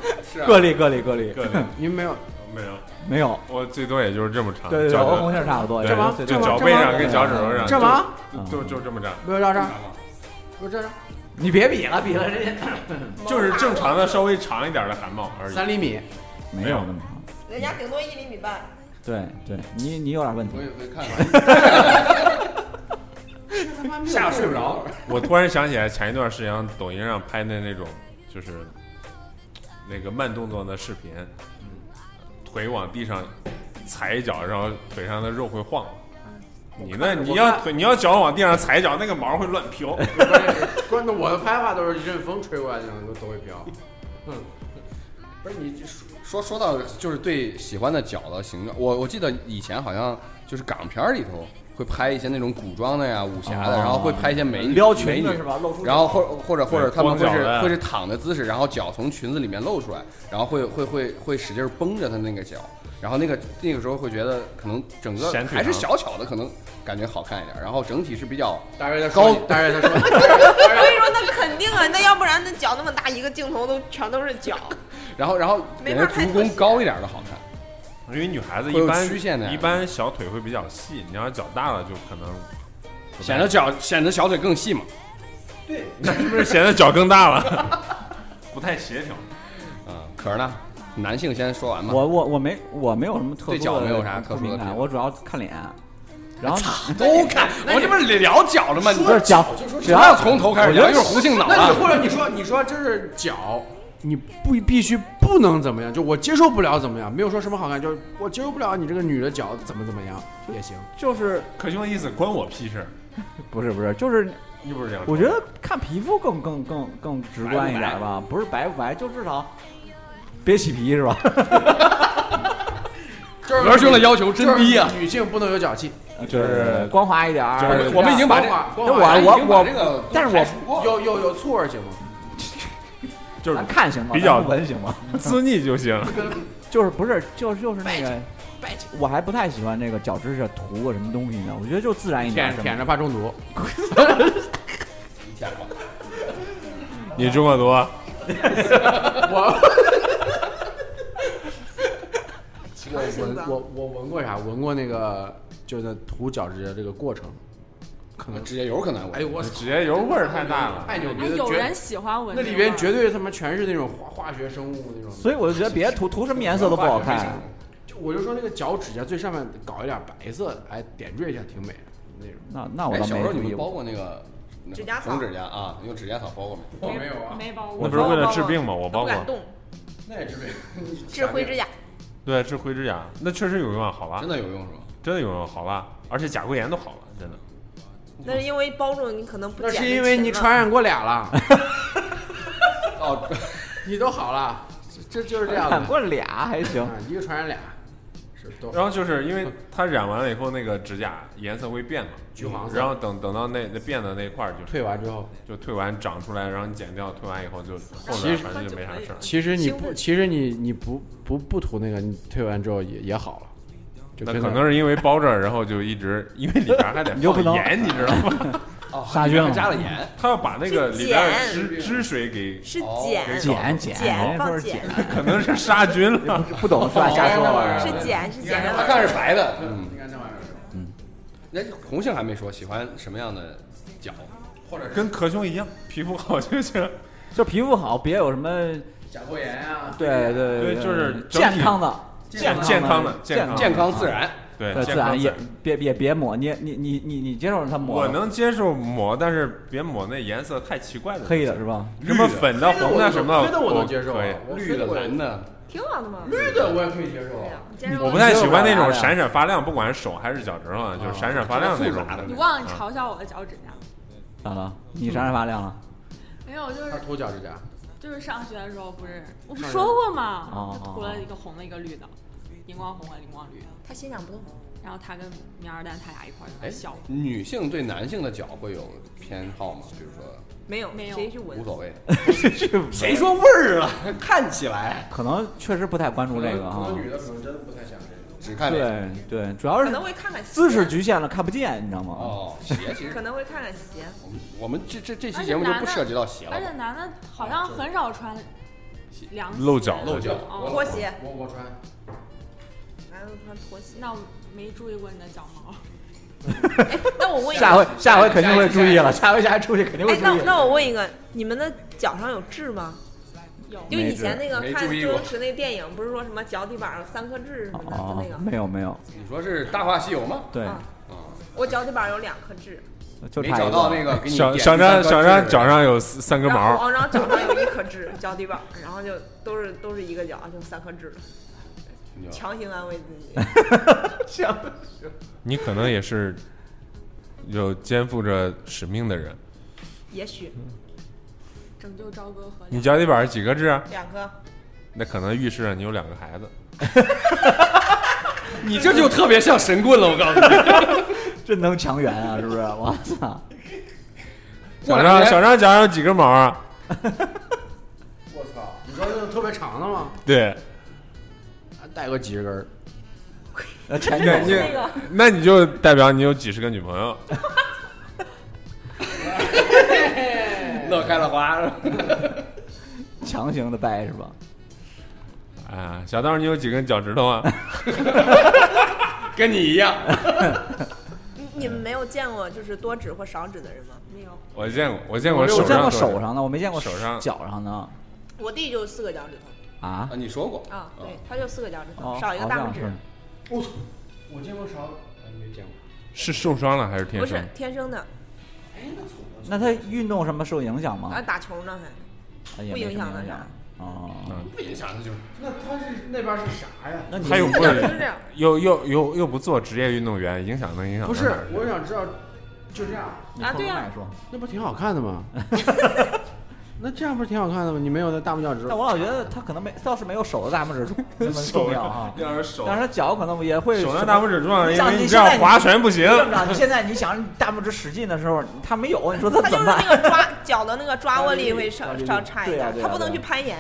S6: 个例个例个例，
S5: 个例
S2: 你们没有？
S5: 没有，
S6: 没有。
S5: 我最多也就是这么长。
S6: 对对对，
S5: 脚
S6: 和红杏差不多。
S2: 这
S6: 么
S5: 就脚背上跟脚趾头上，
S2: 这么？
S5: 就就就这么长，
S2: 没有到这儿，不是这儿，
S6: 你别比了，比了人家
S5: 就是正常的稍微长一点的汗毛而已。
S2: 三厘米。
S6: 没有那么长。
S3: 人家顶多一厘米半。
S6: 对对，你你有点问题
S1: 我。也会看看。吓睡不着。
S5: 我突然想起来，前一段时间抖音上拍的那种，就是那个慢动作的视频，腿往地上踩一脚，然后腿上的肉会晃。你那你要腿你要脚往地上踩一脚，那个毛会乱飘。
S2: 关键我的拍法都是一阵风吹过来，就都都会飘。嗯，不是你说
S1: 说说到就是对喜欢的脚的形状，我我记得以前好像就是港片里头会拍一些那种古装的呀、武侠的，
S6: 哦。
S1: 然后会拍一些美女
S6: 撩
S1: 美女。
S6: 裙子是吧？露出
S1: 然后或或者或者他们会是会是躺的姿势，然后脚从裙子里面露出来，然后会会会会使劲儿绷着他那个脚，然后那个那个时候会觉得可能整个还是小巧的，可能感觉好看一点，然后整体是比较
S2: 大约他
S1: 高。
S2: 说，大约他说，
S3: 我跟你说，那肯定啊，那要不然那脚那么大，一个镜头都全都是脚。
S1: 然后然后
S3: 没
S1: 感觉足弓高一点的好看。
S5: 因为女孩子一般
S1: 曲线的
S5: 一般小腿会比较细，你要脚大了就可能
S1: 显得脚显得小腿更细嘛。
S5: 对那是不是显得脚更大了？不太协调。
S1: 嗯，可是呢，男性先说完嘛。
S6: 我我我没我没有什么特殊的
S1: 对脚没有啥特殊的
S6: 敏感，我主要看脸。然后
S1: 都看，我这不是聊脚了吗？你
S6: 不是脚，
S1: 不
S6: 只要
S1: 要从头开始聊，
S6: 我觉得
S1: 一会儿胡性脑
S2: 那你
S1: 了。
S2: 或者你说你说这是脚，你不必须不能怎么样，就我接受不了怎么样，没有说什么好看，就是我接受不了你这个女的脚怎么怎么样也行。
S6: 就是
S5: 可兄的意思关我屁事。
S6: 不是不是，就是
S5: 你不是这样？
S6: 我觉得看皮肤更更更更直观一点吧，不是白不白，就至少别起皮是吧？
S1: 鹅兄的要求真低啊！
S2: 女性不能有脚气，
S6: 就是光滑一点儿。
S1: 我们已经把这
S2: 光
S6: 我
S2: 滑
S6: 我我
S1: 这个
S6: 但是我
S2: 有有有醋味行吗？
S5: 就是
S6: 看行吗？
S5: 比较
S6: 咱不闻行吗？
S5: 滋腻就行。
S6: 就是不是就是就是那个，我还不太喜欢那个脚趾甲涂个什么东西呢？我觉得就自然一点
S2: 舔。舔着怕中毒。
S1: 舔 过
S5: 你中过毒？
S2: 我我我我闻过啥？闻过那个就是涂脚趾甲这个过程，可能
S1: 指甲油可能闻
S2: 哎呦我
S5: 指甲油味儿太大了。
S4: 哎，
S2: 太牛逼了，绝
S4: 有人喜欢闻
S2: 那里边绝对他妈全是那种化化学生物那种。
S6: 所以我就觉得别涂涂什么颜色都不好看。
S2: 就我就说那个脚指甲最上面搞一点白色，哎，点缀一下挺美的那种。
S6: 那那我
S1: 小时候你们包
S6: 过。
S1: 那个
S3: 指甲草
S1: 红指甲啊？用指甲草包过没？
S2: 我没有啊，
S4: 没包过
S5: 那。不是为了治病吗？我包过
S3: 不敢。动，
S2: 那也治病。
S3: 治灰指甲。
S5: 对，治灰指甲，那确实有用啊，好吧
S1: 真？的有用是吧？
S5: 真的有用，好吧？而且甲沟炎都好了，真的。
S3: 那是因为包住你可能不
S2: 那是因为你传染过俩了，
S1: 哦，
S2: 你都好了，这这就是这样的。
S6: 染过俩还行
S2: 啊，一个传染俩，是都
S5: 然后就是因为它染完了以后，那个指甲颜色会变嘛，
S2: 橘黄色
S5: 然后等等到那那变的那块儿，就是
S2: 退完之后，
S5: 就退完长出来，然后你剪掉，退完以后就后面反正就没啥事儿。
S2: 其实你不，其实你你不不不涂那个，你退完之后也也好了，就
S5: 那可能是因为包着，然后就一直，因为里边还得 放盐，你知道吗？
S1: 哦
S6: 杀菌
S1: 加了盐，
S5: 他要把那个里边
S3: 的
S5: 汁汁水给，
S3: 是
S1: 哦
S3: 碱，
S6: 碱碱，
S3: 碱碱
S6: 碱，
S5: 可能是杀菌了。
S6: 不懂是吧？瞎说玩意儿。
S3: 是碱是碱
S1: 他看是白的。嗯，
S2: 你看那玩意儿，
S1: 那红杏还没说喜欢什么样的脚，或者是
S5: 跟壳兄一样，皮肤好就行。
S6: 就皮肤好，别有什么
S2: 甲沟炎啊，
S6: 对对
S5: 对就是
S6: 健康的
S5: 健健康的健康
S1: 健康自然。
S5: 对，
S6: 自然也别别别抹，你你你你你接受它抹
S5: 我能接受抹，但是别抹那颜色太奇怪的，
S6: 黑的是吧？
S5: 什么粉的、红的什么，
S2: 黑的我能接受啊
S5: 可以。
S1: 绿的、蓝的，
S3: 挺好的嘛。
S2: 绿的我也可以接受
S5: 我不太喜欢那种闪闪发亮，不管是手还是脚趾头啊，就是闪闪发亮那种
S4: 你忘了嘲笑我的脚趾甲？
S6: 咋了？你闪闪发亮了？
S4: 没有，就是
S2: 他涂脚趾甲，
S4: 就是上学的时候不是我不说过吗？涂了一个红的，一个绿的，荧光红和荧光绿。
S3: 他欣赏不动。
S4: 然后他跟苗二蛋他俩一块儿在
S1: 哎
S4: 那笑，，
S1: 女性对男性的脚会有偏好吗？比如说
S3: 没有
S4: 没有
S3: 谁去闻
S1: 无？所谓，
S2: 谁说味儿了？看起来
S6: 可能确实不太关注这个
S2: 可
S6: 哈
S2: 能。女的可能真的不太想这个。
S1: 只看脸。
S6: 对对，主要是
S3: 可能会看看
S6: 姿势局限了，看不见，你知道吗？
S1: 哦，鞋其实
S3: 可能会看看鞋。
S1: 我们我们这这这期节目就不涉及到鞋了
S4: 而且。男的好像很少穿凉鞋
S5: 露脚
S1: 露脚
S4: 哦
S3: 拖鞋，
S2: 我我穿，
S3: 男的穿拖鞋。
S4: 那我没注意过你的脚毛。
S3: 哎，那我问一
S6: 下回，下回肯定会注意了，下回下回出去肯定会注意。
S3: 那那我问一个，你们的脚上有痣吗？
S4: 有
S3: 就以前那个看周星驰那电影，不是说什么脚底板上三颗痣什么的，就
S6: 哦
S3: 那，个。
S6: 没有没有，
S1: 你说是《大话西游》吗？
S6: 对，
S3: 啊
S1: 啊，
S3: 我脚底板有两颗痣，
S1: 没。找到那个给你
S5: 小
S1: 点
S5: 小张小张脚上有三三根毛，
S3: 后然后脚上有一颗痣，脚底板，然后就都是都是一个脚，就三颗痣，强行安慰自己。
S5: 你可能也是有肩负着使命的人。
S3: 也许
S4: 拯救朝歌和
S5: 你脚底板几个痣啊？
S3: 两个，
S5: 那可能预示着你有两个孩子。
S1: 你这就特别像神棍了，我告诉你。
S6: 真能强援啊，是不是？我操！
S5: 小张小张脚上有几根毛啊？
S2: 我操！你说那种特别长的吗？
S5: 对，
S2: 带个几十根儿，
S5: 那你就代表你有几十个女朋友。
S1: 乐开了花，
S6: 强行的掰是吧？
S5: 啊，小道你有几根脚趾头啊？
S1: 跟你一样。
S3: 你你们没有见过就是多指或少指的人吗？
S4: 没有。
S5: 我见过，我见过
S6: 我
S5: 手
S6: 见过
S5: 上
S6: 手上的，我没见过
S5: 手上
S6: 脚上的
S3: 我弟就四个脚趾头
S6: 啊
S1: 啊，。你说过
S3: 啊，对，他就四个脚趾
S6: 哦
S3: 头，，少一个大拇指
S2: 我操！我见过勺，哎没见过。
S5: 是受伤了还是天生
S3: 不是？天生的，
S2: 哎，那怎么
S6: 那他运动什么受影响吗
S3: 啊，？打球呢还。不
S6: 影
S3: 影响的啥
S6: 哦，
S5: 嗯
S1: 不影响？他就
S2: 那他是那边是啥呀？
S6: 那你
S5: 又不
S3: 是
S5: 又又又又不做职业运动员，影响能影响
S2: 不是我想知道就这样，
S4: 啊对呀
S2: 那不挺好看的吗？那这样不是挺好看的吗？你没有那大拇脚趾
S6: 但，我老觉得他可能没，倒是没有手的大拇指 那么重要哈。
S5: 要是手
S6: 但是他脚可能也会
S5: 手拿大拇指重要，因
S6: 像
S5: 为你这样划拳不行。
S6: 这么着，你现在你想大拇指使劲的时候，他没有，你说他
S3: 他就是
S6: 怎么？
S3: 那个抓脚的那个抓握力会稍稍差一点他不能去攀岩，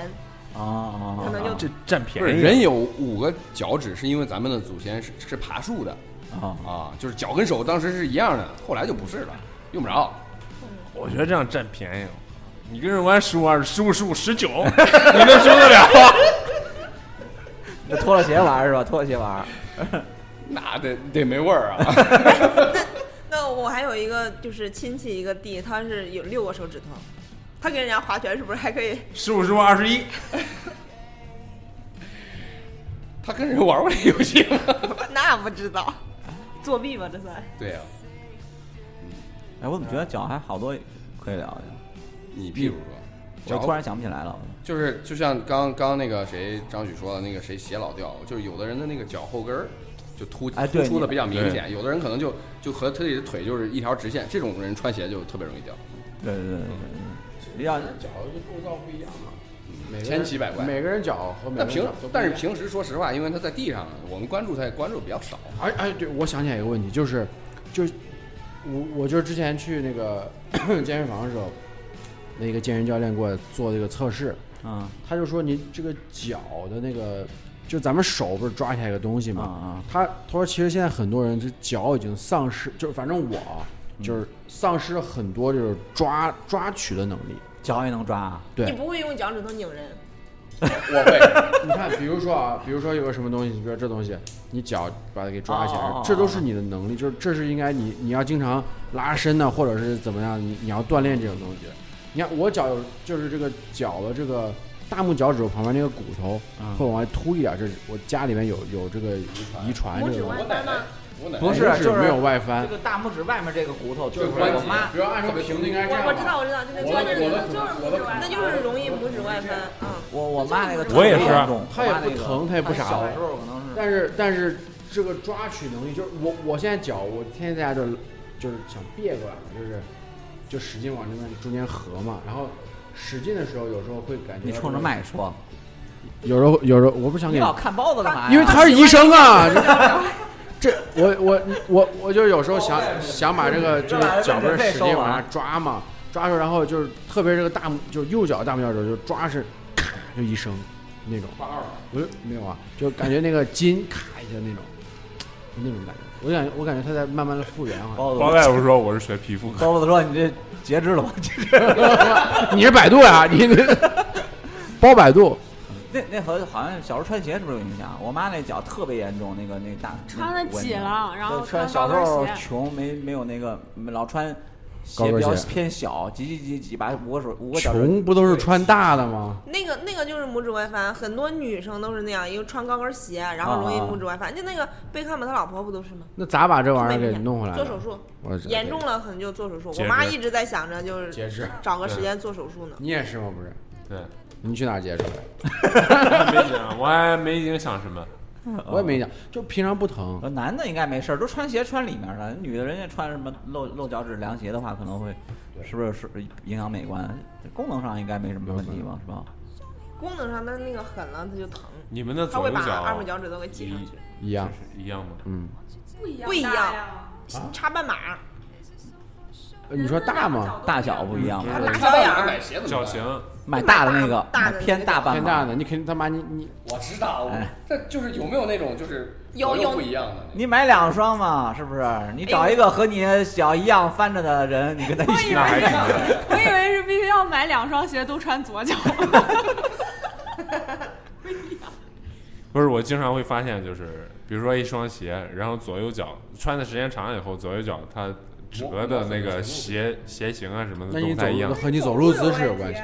S6: 啊啊，
S3: 可能就
S5: 这占便宜。
S1: 人有五个脚趾，是因为咱们的祖先是是爬树的
S6: 啊
S1: 啊，就是脚跟手当时是一样的，后来就不是了，用不着。
S5: 我觉得这样占便宜。你跟人玩十五二、十五十五、十九，你能受得了？
S6: 那脱了鞋玩是吧？脱了鞋玩，
S1: 那得得没味儿啊！
S3: 那我还有一个就是亲戚一个弟，他是有六个手指头，他跟人家划拳是不是还可以？
S5: 十五十五二十一，
S1: 他跟人玩过这游戏吗？
S3: 那不知道，作弊吧这算？
S1: 对呀、
S6: 哎，我怎么觉得脚还好多可以聊的？
S1: 你譬如说，
S6: 我突然想不起来了。
S1: 就是就像刚刚那个谁张宇说的那个谁鞋老掉，就是有的人的那个脚后跟儿就突突出的比较明显，有的人可能就就和他自己的腿就是一条直线，这种人穿鞋就特别容易掉。
S6: 对对对对对，要
S2: 脚的构造不一样嘛，
S1: 千奇百怪
S2: 每个人脚和每个人
S1: 那平但是平时说实话，因为他在地上，我们关注他也关注比较少。
S2: 哎哎，对，我想起来一个问题，就是，就是我我就是之前去那个 健身房的时候，那个健身教练给我做这个测试，
S6: 嗯
S2: 他就说你这个脚的那个，就咱们手不是抓起来一个东西
S6: 啊
S2: 嘛，
S6: 啊，
S2: 他他说其实现在很多人这脚已经丧失，就是反正我啊就是丧失了很多就是抓抓取的能力。
S6: 脚也能抓啊。
S2: 对你，
S3: 不会用脚趾头拧人？
S1: 我会，
S2: 你看，比如说啊，比如说有个什么东西，比如说这东西，你脚把它给抓起来，
S6: 哦哦哦
S2: 这都是你的能力，就是这是应该你你要经常拉伸呢，或者是怎么样，你你要锻炼这种东西。你看我脚有就是这个脚的这个大拇脚趾头旁边那个骨头
S6: 嗯
S2: 会往外凸一点，这是我家里面有有这个遗传
S3: 拇指
S2: 这个东西。
S3: 外翻吗？
S1: 我奶奶
S6: 不是就是
S2: 没有外翻
S6: 这，个大拇指外面这个骨头，
S1: 就是关节
S6: 我妈
S2: 比如按说平的应该这样
S3: 我我知道我知道，就那
S2: 我的我的
S3: 就是
S2: 我的
S3: 那就是容易拇指外翻，嗯。
S6: 我我妈那个
S5: 我也是
S2: 她也不疼她也不啥
S6: 小时候可能是
S2: 但是但是这个抓取能力，就是我我现在脚，我天天在家就就是想别过来嘛，就是就使劲往这边中间合嘛，然后使劲的时候，有时候会感觉
S6: 你冲着，麦说，
S2: 有时候有时候我不想给你
S6: 你老看包子干嘛呀？
S2: 因为他是医生啊。这我我我我就有时候想想把这个就是脚不是使劲往上抓嘛，抓住，然后就是特别这个大拇就是右脚大拇脚趾就抓是咔就一声那种，不是没有啊，就感觉那个筋咔一下那种那种感觉，我感觉我感觉他在慢慢的复原啊。
S6: 包子
S5: 包大夫说我是学皮肤科，
S6: 包子说你这截肢了吧？
S2: 你是百度呀、你你包百度，
S6: 那那好像好像小时候穿鞋是不是有影响？我妈那脚特别严重，那个那大
S4: 穿的挤了，然后
S6: 穿小时候。穷，没没有那个老穿鞋比较
S2: 高跟鞋
S6: 偏小，挤挤挤挤，把五个手五个脚趾
S2: 穷不都是穿大的吗？
S3: 那个那个就是拇指外翻，很多女生都是那样，因为穿高跟鞋，然后容易
S6: 啊
S3: 拇指外翻。就那个贝克汉姆他老婆不都是吗？
S2: 那咋把这玩意儿给弄回来？
S3: 做手术，严重了可能就做手术。我妈一直在想着就是
S2: 截肢，
S3: 找个时间做手术呢。
S2: 你也是吗？不是，
S5: 对，
S2: 你去哪儿截肢的？
S5: 没想，我还没影响什么。
S2: 我也没讲，就平常不疼。
S6: 呃男的应该没事儿，都穿鞋穿里面的。女的人家穿什么露露脚趾凉鞋的话，可能会是不是是影响美观？功能上应该没什么问题吧？是吧？
S3: 功能上，它那个狠了它就疼，
S5: 你们的
S3: 它会把
S5: 左右脚
S3: 二拇脚趾都给挤上去，
S2: 一样，
S5: 一样吗？
S2: 嗯，
S4: 不一样
S3: 不一样
S4: 呀
S3: 差半码。
S2: 呃你说大吗？
S6: 大小不一样？
S3: 大小眼儿？
S5: 脚型
S6: 买大的那个，
S3: 大的
S6: 偏大半码。
S2: 偏大的，你肯定他妈你你
S1: 我知道，这就是有没有那种就是
S3: 有有
S1: 不一样的？
S6: 你买两双嘛，是不是？你找一个和你脚一样翻着的人，你跟他一起
S5: 那还
S6: 买。
S4: 我以为是必须要买两双鞋都穿左脚。
S5: 不是，我经常会发现，就是比如说一双鞋，然后左右脚穿的时间长了以后，左右脚它折的那个鞋鞋型啊什么的都不太一样
S2: 路。和你走路姿势有关系。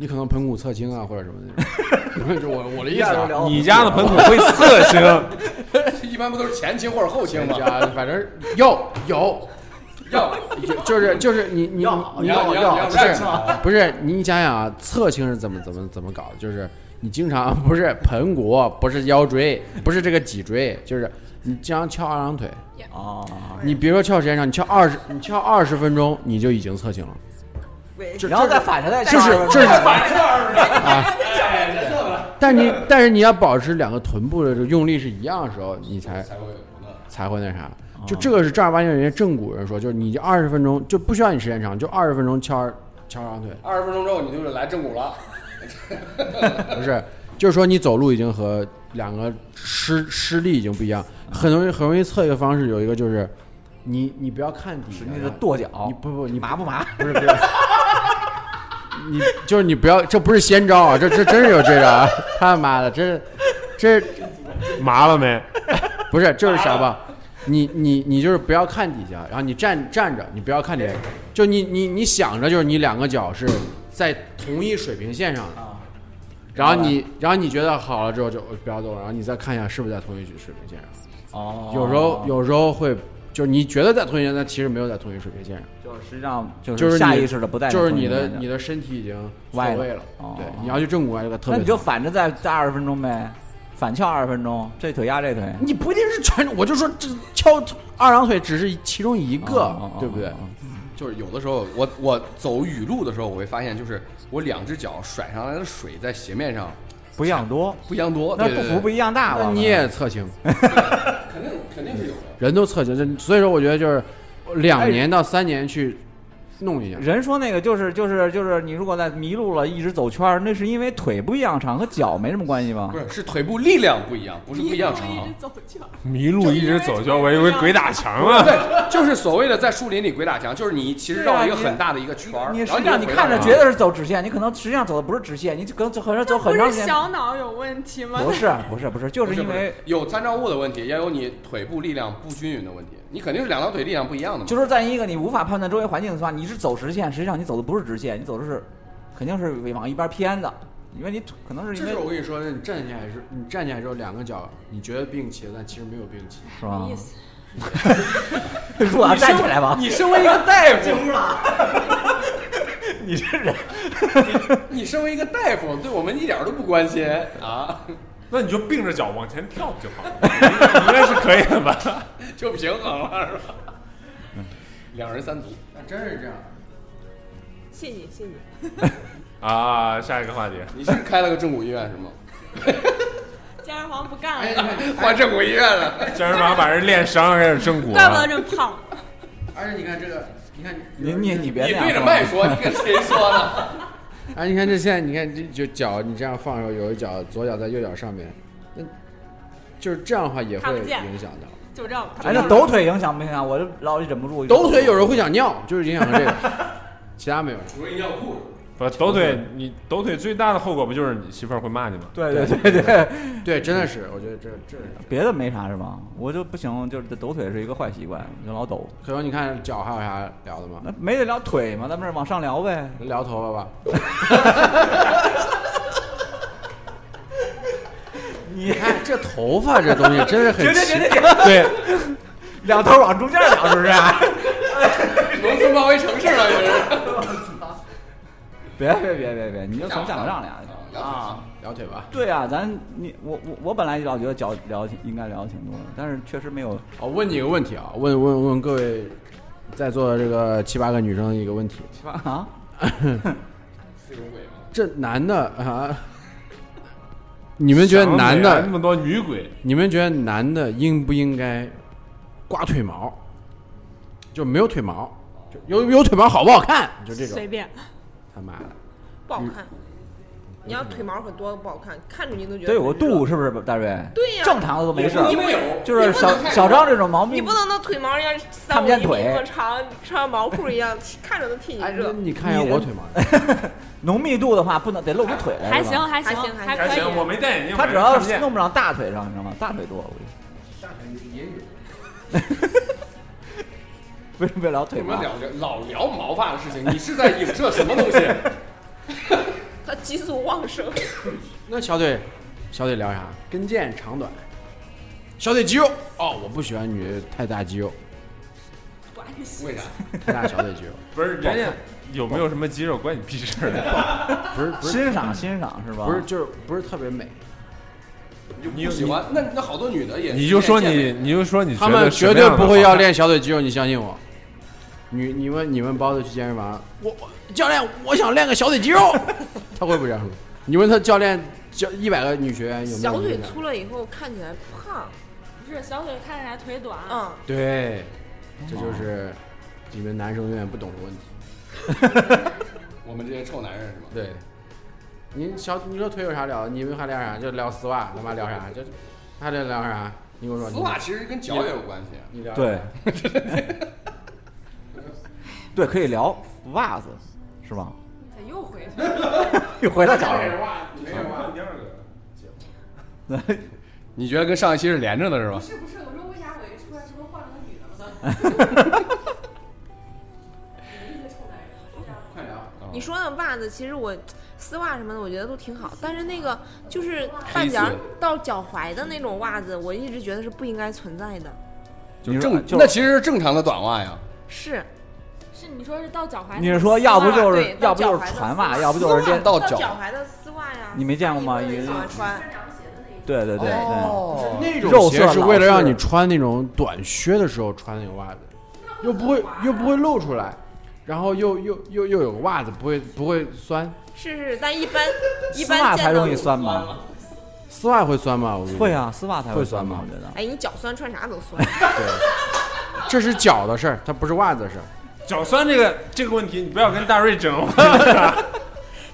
S2: 你可能盆骨侧倾啊，或者什么那种。就我我的意思啊，
S5: 你家的盆骨会侧倾，
S1: 一般不都是前倾或者后倾吗？
S2: 家反正有有
S1: 要
S2: 就是就是你你
S6: 要
S2: 你
S1: 要要要
S2: 不是不是你想想啊，侧倾是怎么怎么怎么搞的？就是你经常不是盆骨，不是腰椎，不是这个脊椎，就是你经常翘二郎腿，
S6: 哦，
S2: 你别说翘时间长，你翘二十，你翘二十分钟你就已经侧倾了。
S6: 然后再反着再
S2: 就是
S6: 翘
S2: 这是啊，但你但是你要保持两个臀部的这个用力是一样的时候，你才
S1: 才会那
S2: 才会那啥。就这个是正儿八经人家正骨人说，就是你这二十分钟就不需要你时间长，就二十分钟翘二翘二郎腿，
S1: 二十分钟之后你就是来正骨了。
S2: 不是，就是说你走路已经和两个施施力已经不一样，很容易很容易测一个方式，有一个就是你你不要看底下，
S6: 你的跺脚，
S2: 你不不你
S6: 麻不麻？
S2: 不是不是，你就是你不要，这不是先招啊，这这真是有这招啊！他妈的，这这
S5: 麻了没？
S2: 不是就是啥吧？你你你就是不要看底下，然后你站站着，你不要看底下，就你你你想着就是你两个脚是在同一水平线上的，
S6: 啊，
S2: 然后你然后你觉得好了之后就不要动，然后你再看一下是不是在同一水平线上。
S6: 哦，
S2: 有时候有时候会，就是你觉得在同一线，但其实没有在同一水平线上。
S6: 就是实际上就
S2: 就是
S6: 下意识的不在，
S2: 就是你的你的身体已经错
S6: 歪了
S2: 位了，
S6: 哦
S2: 对，你要去正骨啊，这个特别疼。
S6: 那你就反着再再二十分钟呗，反翘二十分钟，这腿压这腿，
S2: 你不一定是全，我就说这翘二郎腿只是其中一个，
S6: 哦
S2: 对不对？？
S1: 就是有的时候，我我走雨路的时候，我会发现，就是我两只脚甩上来的水在鞋面上
S6: 不一样多，
S1: 不一样多，
S6: 那
S1: 对对对
S6: 步幅不一样大吧？
S2: 那你也侧倾，
S1: 肯定肯定是有的。
S2: 人都侧倾，所以说我觉得就是两
S6: 哎
S2: 年到三年去弄一下。
S6: 人说那个就是就是就是你如果在迷路了，一直走圈儿，那是因为腿不一样长，和脚没什么关系吗
S1: 不？是，是腿部力量不一样，不是不一样长。
S4: 走圈儿
S5: 迷路一直走圈，我以为鬼打墙了。
S1: 对，就是所谓的在树林里鬼打墙，就是你其实绕了一个很大的一个圈儿，
S6: 你
S1: 然后
S6: 实际上你看着觉得是走直线，你可能实际上走的不是直线，你可能走可能走很长时间。
S4: 小脑有问题吗？
S6: 不是不是不是，就是因为
S1: 有参照物的问题，也有你腿部力量不均匀的问题。你肯定是两条腿力量不一样的嘛。
S6: 就是在一个你无法判断周围环境的情况下，你是走直线，实际上你走的不是直线，你走的是肯定是往一边偏的，因为你腿可能是
S2: 这
S6: 因为
S2: 是我跟你说，你站起来是，你站起来之后两个脚你觉得并齐了，但其实没有并齐。
S6: 是吧
S4: 意？思
S6: 我要站起来吧？
S1: 你身为一个大夫，
S6: 你这人
S1: 你身为一个大夫，对我们一点儿都不关心啊，
S5: 那你就并着脚往前跳就好了，应该是可以的吧？
S1: 就平衡了是吧？两人三足，
S2: 那真是这样。
S3: 谢你谢你，
S5: 啊，下一个话题，
S1: 你是开了个正骨医院是吗？
S4: 健身房不干
S2: 哎，
S4: 了，
S2: 你看，
S1: 换正骨医院了。
S5: 健身房把人练伤了，开始正骨
S4: 怪不得。这么胖。
S2: 而且你看这个，你看
S6: 你你你别
S1: 你对着麦说，你跟谁说呢？
S2: 哎，你看这现在，你看这就脚你这样放的时候，有一脚左脚在右脚上面，那就是这样的话也会
S4: 看不见
S2: 影响到。
S4: 就这样。
S6: 哎，那抖腿影响不影响？我就老忍不住
S2: 抖腿有时候会想尿，就是影响到这个，其他没有。
S1: 容易尿裤子。
S5: 不，抖腿，你抖腿最大的后果不就是你媳妇儿会骂你吗？
S6: 对对对对，
S2: 对，真的是，我觉得这这是。
S6: 别的没啥是吧？我就不行，就是抖腿是一个坏习惯，就老抖。
S2: 可能你看脚还有啥聊的吗？
S6: 那没得聊腿吗？咱们这往上聊呗。
S2: 聊头发吧。
S6: 你
S2: 看这头发这东西真是很奇
S6: 停停停！对，两头往中间聊是不是？
S1: 农村包围城市了，这是。
S6: 别别别别别，你就从讲上聊啊。
S2: 聊腿吧。
S6: 对啊，咱你我我我本来老觉得脚聊挺应该聊的挺多的，但是确实没有。
S2: 我问你一个问题啊，问问问各位在座的这个七八个女生一个问题：
S6: 啊，
S1: 四种鬼吗？
S2: 这男的啊，你们觉得男的，
S5: 那么多女鬼，
S2: 你们觉得男的应不应该刮腿毛？就没有腿毛，有有腿毛好不好看？就这种
S4: 随，便，
S2: 他妈的，
S3: 不好看。你要腿毛很多不好看，看着你都觉得
S6: 得有个度，是不是大瑞？
S3: 对呀
S6: 正常的都没事儿
S1: 你。没有，
S6: 就是小小张这种毛病
S3: 你不，能那腿毛要 三厘米
S6: 不见腿
S3: 那么长，穿毛裤一样，看着都替你
S2: 哎，
S3: 热
S2: 那。你看一下我腿毛，
S6: 浓密度的话不能得露出腿来。
S4: 还行还行
S3: 还行
S4: 还可以。
S5: 还行，我没戴眼镜，
S6: 他只要弄不上大腿上，你知道吗？大腿多，我
S2: 也有。
S6: 为什么要聊腿毛？
S1: 我们聊着老聊毛发的事情，你是在影射什么东西？
S3: 他激素旺盛，
S2: 那小腿，小腿聊啥？跟腱长短，小腿肌肉。哦，我不喜欢女的太大肌肉，
S1: 为啥？
S2: 太大小腿肌肉。
S5: 不是人家有没有什么肌肉关你屁事儿？
S2: 不是不是
S6: 欣赏欣赏是吧？
S2: 不是，就是不是特别美。
S1: 你就喜欢，那那好多女的也
S5: 你就说你，你就说你
S2: 他们绝对不会要练小腿肌肉，你相信我。你你们你们包子去健身房，我我教练，我想练个小腿肌肉，他会不会这样说？你问他教练教一百个女学员有没有
S3: 小腿粗了以后看起来胖，
S4: 不是小腿看起来腿短，
S3: 嗯，
S2: 对，这就是你们男生永远不懂的问题。
S1: 我们这些臭男人是吗？
S2: 对，你小你说腿有啥聊？你们还聊啥？就聊丝袜，他妈聊啥？就还得聊啥？你跟我说，
S1: 丝袜其实跟脚也有关系。
S2: 你聊
S6: 对，对，可以聊袜子，是吧？
S4: 咋又回去了？
S6: 又回到脚上。
S1: 没有啊，第二个你觉得跟上一期是连着的是吧？
S7: 不是不是？我说为啥我一出来之后换了个女的了呢？你
S3: 说那袜子，其实我丝袜什么的，我觉得都挺好，但是那个就是半截到脚踝的那种袜子，我一直觉得是不应该存在的。
S1: 就正
S6: 就
S1: 那其实是正常的短袜呀。
S3: 是
S4: 你说是到脚踝？
S6: 你是说要不就是要不就是船袜，要不就是这
S3: 到
S1: 到脚
S3: 脚踝的丝袜呀，
S6: 你没见过吗
S3: 喜欢穿，
S7: 穿凉鞋的那？
S6: 对对对对，
S1: 哦
S2: 那种
S6: 肉
S2: 鞋是
S6: 色是
S2: 为了让你穿那种短靴的时候穿那个袜子，又不会又不会露出来，然后又又又又有个袜子不会不会酸，
S3: 是是，但一般一
S6: 丝袜才容易酸吧？
S2: 丝袜会酸吗？
S6: 会啊，丝袜才
S2: 会酸吗
S6: 我觉得。
S3: 哎，你脚酸穿啥都酸。
S2: 对这是脚的事儿，它不是袜子的事儿。
S5: 脚酸这个这个问题，你不要跟大瑞争。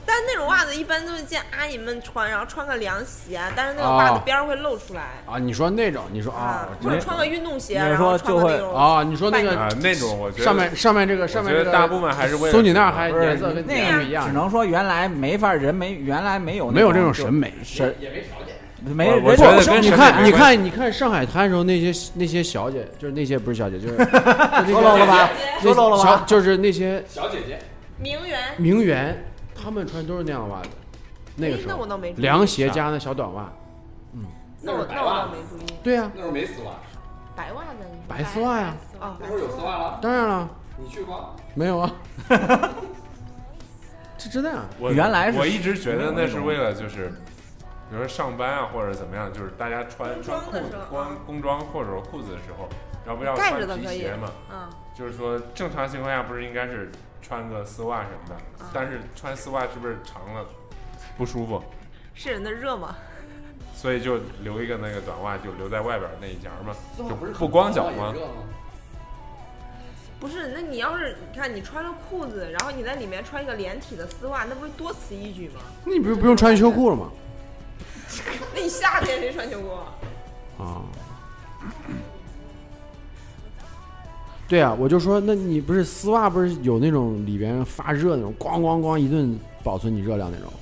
S3: 但是那种袜子一般都是见阿姨们穿，然后穿个凉鞋，但是那个袜子
S2: 啊
S3: 边儿会露出来
S2: 啊，你说那种，你说啊
S3: 或者穿个运动鞋，然后
S6: 说就会
S3: 穿个那种
S2: 啊，你说那
S5: 啊
S2: 个，
S5: 那种我觉得
S2: 上面上面这个上面这个
S5: 大部分还是为了
S2: 松紧带还颜色跟
S6: 那
S2: 底下一样，
S6: 只能说原来没法人没原来没有
S2: 没有这种审美。
S6: 审
S1: 也没条件。
S6: 没
S5: 我我觉得跟
S2: 你看，你看，你看上海滩的时候，那些那些小姐，就是那些不是小姐，就是
S6: 说漏了吧？说漏了
S2: 小
S6: 吧？
S2: 就是那些
S1: 小姐姐，
S3: 名媛。
S2: 名媛，她们穿都是那样的袜子。那个
S3: 哎
S2: 时候
S3: 那我倒没
S2: 凉鞋加那小短袜，嗯
S3: 那我那我倒没注意，
S2: 对呀，
S1: 那时候没丝袜，
S3: 白袜子
S2: 白丝袜呀，
S3: 哦，
S1: 那时候有丝袜了。
S2: 当然了，
S1: 你去过？
S2: 没有啊，这真的啊，
S5: 我
S6: 原来是
S5: 我一直觉得那是为了就是，比如说上班啊或者怎么样，就是大家穿
S3: 工
S5: 穿裤子
S3: 装的时候
S5: 光工装或者说裤子的时候，要不要
S3: 盖
S5: 穿
S3: 着的可以
S5: 皮鞋嘛？
S3: 嗯，
S5: 就是说正常情况下不是应该是穿个丝袜什么的，
S3: 啊
S5: 但是穿丝袜是不是长了不舒服？
S3: 是人的热吗？
S5: 所以就留一个那个短袜，就留在外边那一截儿嘛，就
S1: 不是
S5: 不光脚吗？
S3: 不是，那你要是你看你穿了裤子，然后你在里面穿一个连体的丝袜，那不是多此一举吗？
S2: 那你不是不用穿秋裤了吗？
S3: 那你夏天谁穿秋裤啊？
S2: 啊，对啊，我就说，那你不是丝袜不是有那种里边发热那种，咣咣咣一顿保存你热量那种，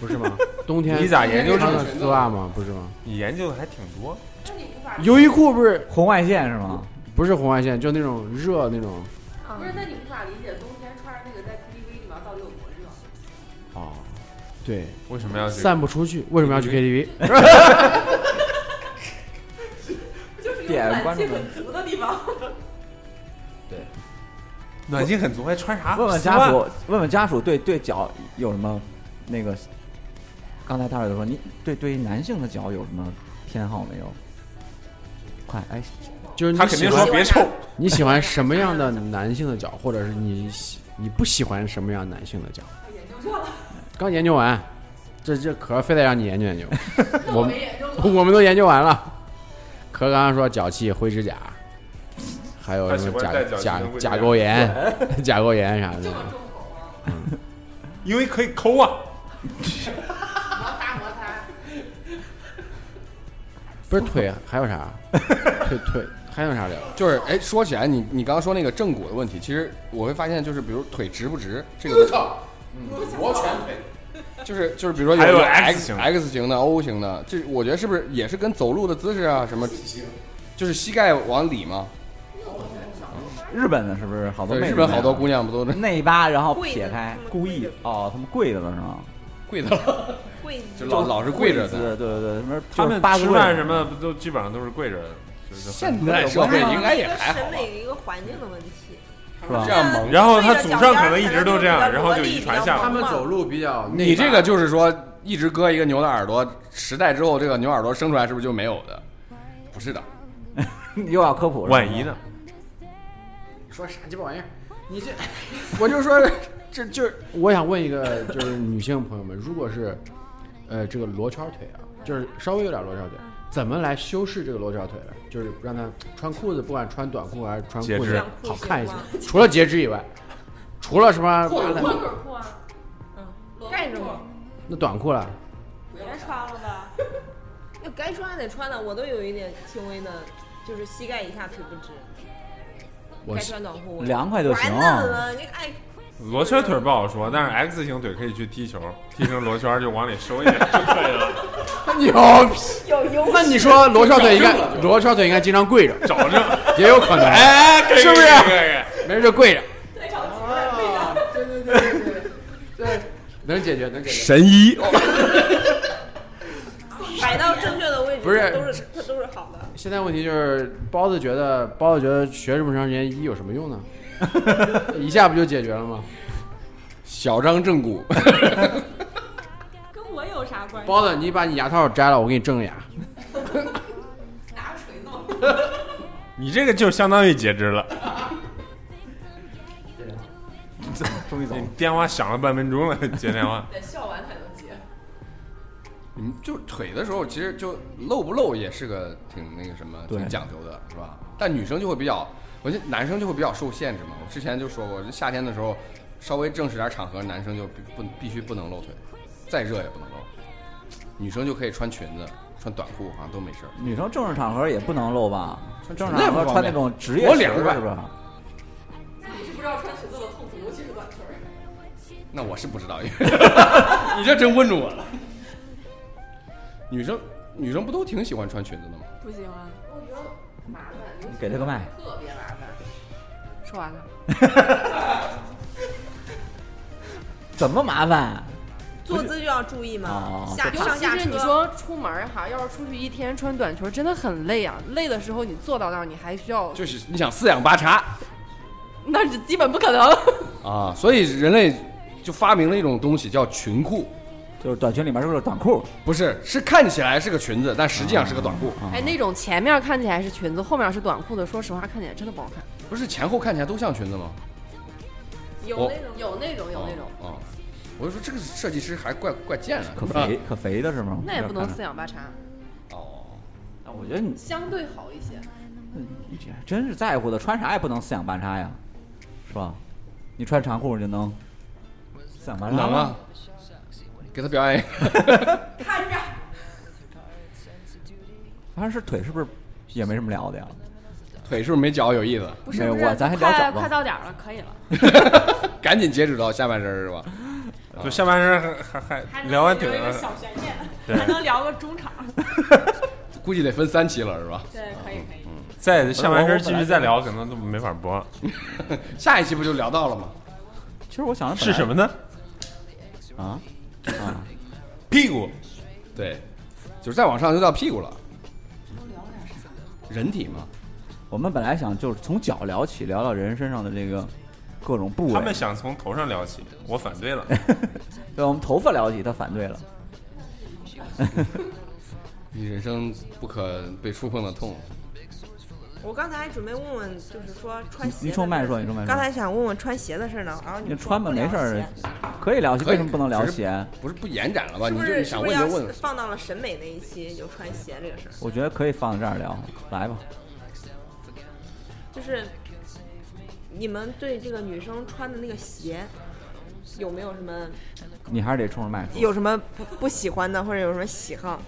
S2: 不是吗？冬天
S5: 你咋研究这么
S2: 穿个丝袜吗？不是吗？
S5: 你研究的还挺多。
S7: 那你无法
S2: 优衣库不是
S6: 红外线是吗？
S2: 不是红外线，就那种热那种
S7: 不是，那你无法理解冬
S2: 对，
S5: 为什么要去？
S2: 散不出去，为什么要去 KTV？
S7: 就是有
S6: 点
S7: 暖
S6: 关注
S7: 很足的地方。
S5: 对暖气很足，还穿啥？
S6: 问问家属，问问家属对对脚有什么那个？刚才大伟都说，你对对于男性的脚有什么偏好没有？快，哎，
S2: 就是
S5: 他肯定说别臭。
S2: 你喜欢什么样的男性的脚，或者是你喜你不喜欢什么样男性的脚？刚研究完，这这壳非得让你研究研究，我们。我们都研究完了。壳刚刚说脚气、灰指甲，还有
S5: 他
S2: 什么甲甲
S5: 甲
S2: 甲沟炎、甲沟炎啥的
S7: 这。么重口啊！
S5: 因为可以抠啊。
S7: 摩擦摩擦。
S2: 不是腿还有啥？腿腿还有啥聊？
S1: 就是哎，说起来，你你刚刚说那个正骨的问题，其实我会发现，就是比如腿直不直，这个我操，摩拳腿，就是就是比如说
S5: 还有
S1: 有
S5: X 型
S1: X 型的、O 型的，这我觉得是不是也是跟走路的姿势啊什么，就是膝盖往里嘛？
S6: 日本的是不是好多，妹子
S1: 日本好多姑娘不都是
S6: 内八，然后撇开故意哦，他们跪着了是吗？
S1: 跪的了，
S3: 跪
S1: 就老老是跪着的。
S6: 对对对，什么
S5: 他们吃饭什么不都基本上都是跪着的，就是
S1: 现在社会应该也还好吧？
S3: 审美一个环境的问题。
S6: 是吧
S1: 这？样萌，
S5: 然后他祖上可能一直都这样，然后就遗传下来。
S2: 他们走路比较内，
S1: 你这个就是说一直割一个牛的耳朵，十代之后这个牛耳朵生出来是不是就没有的？不是的，
S6: 又要科普是吧，
S5: 万一呢？
S2: 说啥鸡巴玩意儿？你这，我就说 这就是我想问一个，就是女性朋友们，如果是呃这个罗圈腿啊，就是稍微有点罗圈腿，怎么来修饰这个罗圈腿呢？就是让他穿裤子，不管穿短裤还是穿裤子好看一些。除了截肢以外，除了什么
S7: 宽腿裤啊，
S3: 盖着吗？
S2: 那短裤了，
S4: 别穿了吧。
S3: 那该穿还得穿的，我都有一点轻微的，就是膝盖以下腿不直。
S2: 我
S3: 该穿短裤，
S6: 凉快就行
S3: 了，你哎，
S5: 罗圈腿不好说，但是 X 型腿可以去踢球，踢成罗圈就往里收一点 就可以了。
S2: 牛逼！
S3: 有油
S2: 那你说罗圈腿应该罗圈腿应该经常跪着，
S5: 找着，
S2: 也有可能，
S5: 哎，
S2: 是不是没事就跪着。
S7: 在场几个人背着。
S2: 对对对对对对，能解决能解决。
S1: 神医，
S3: 摆到正确的位置，
S2: 不是
S3: 都是它都是好的。
S2: 现在问题就是包子觉得包子觉得学这么长时间医有什么用呢？一下不就解决了吗？
S1: 小张正骨，
S4: 跟我有啥关系？
S2: 包子，你把你牙套摘了，我给你正个牙。
S7: 拿锤弄。
S5: 你这个就相当于截肢了。
S6: 终于走了
S5: 你。电话响了半分钟了，接电话。
S7: 得笑完才能接。
S1: 你们就腿的时候，其实就露不露也是个挺那个什么，挺讲究的，是吧？但女生就会比较，我觉得男生就会比较受限制嘛。我之前就说过，夏天的时候，稍微正式点场合，男生就必不必须不能露腿，再热也不能露。女生就可以穿裙子、穿短裤，好像都没事儿。
S6: 女生正式场合也不能露吧？
S1: 穿
S6: 正式场合穿那种职业裙
S1: 多凉快
S6: 是吧？
S7: 你是不知道穿裙子的痛苦，尤其是短裙。
S1: 那我是不知道，你这真问住我了。女生女生不都挺喜欢穿裙子的吗？
S4: 不喜欢。
S7: 我觉得麻烦，你
S6: 给他个麦。
S7: 特别麻烦。说完了。
S6: 怎么麻烦？
S3: 坐姿就要注意嘛
S6: 哦，
S3: 下
S7: 尤其
S3: 上下车。
S7: 是你说出门哈，要是出去一天穿短裙，真的很累啊。累的时候你坐到那儿，你还需要，
S1: 就是你想四仰八叉
S7: 那是基本不可能。
S1: 啊，所以人类就发明了一种东西叫裙裤，
S6: 就是短裙里面是个短裤，
S1: 不是是看起来是个裙子，但实际上是个短裤，
S6: 啊
S7: 哎，那种前面看起来是裙子，后面是短裤的，说实话看起来真的不好看。
S1: 不是前后看起来都像裙子吗？
S3: 有那种
S7: 有那种有那种，
S1: 哦，哦我就说这个设计师还怪怪贱的，
S6: 可肥可肥的是吗？
S7: 那也不能。四仰八叉，
S1: 哦，
S6: 那我觉得你
S7: 相对好一些。
S6: 你这真是在乎的，穿啥也不能四仰八叉呀，是吧？你穿长裤就能四仰八叉吗
S1: 能啊，给他表演一个，
S7: 看着，
S6: 反正是腿是不是也没什么聊的呀？
S1: 腿是不是没脚有意思？
S6: 没有
S4: 不是不是，
S6: 我咱还聊
S4: 快
S6: 脚吧
S4: 快到点了，可以了。
S1: 赶紧截止到下半身是吧？
S5: 就下半身还还还聊完腿了，
S4: 小悬念，还能聊个中场。
S1: 估计得分三期了是吧？
S4: 对，可以可以。
S5: 再下半身继续再聊，可能都没法播。
S1: 下一期不就聊到了吗？
S6: 其实我想的
S5: 是什么呢？
S6: 啊啊？
S5: 屁股。
S1: 对，就是再往上就到屁股了。人体嘛，
S6: 我们本来想就是从脚聊起，聊聊人身上的这个各种部位。
S5: 他们想从头上聊起，我反对了。
S6: 对，我们头发聊起，他反对了。
S1: 你人生不可被触碰的痛。
S3: 我刚才还准备问问，就是说穿
S6: 你
S3: 鞋。
S6: 你冲麦说，你冲麦说。
S3: 刚才想问问穿鞋的事儿呢，然后你
S6: 你穿吧，没事儿，可以聊鞋。为什么不能聊鞋？
S1: 不是不延展了吧？
S3: 是不
S1: 你就是想问就问
S3: 是不是要。放到了审美那一期就穿鞋这个事儿？
S6: 我觉得可以放在这儿聊，来吧。
S3: 就是你们对这个女生穿的那个鞋有没有什么
S6: 你还是得冲着麦说。
S3: 有什么不不喜欢的，或者有什么喜好？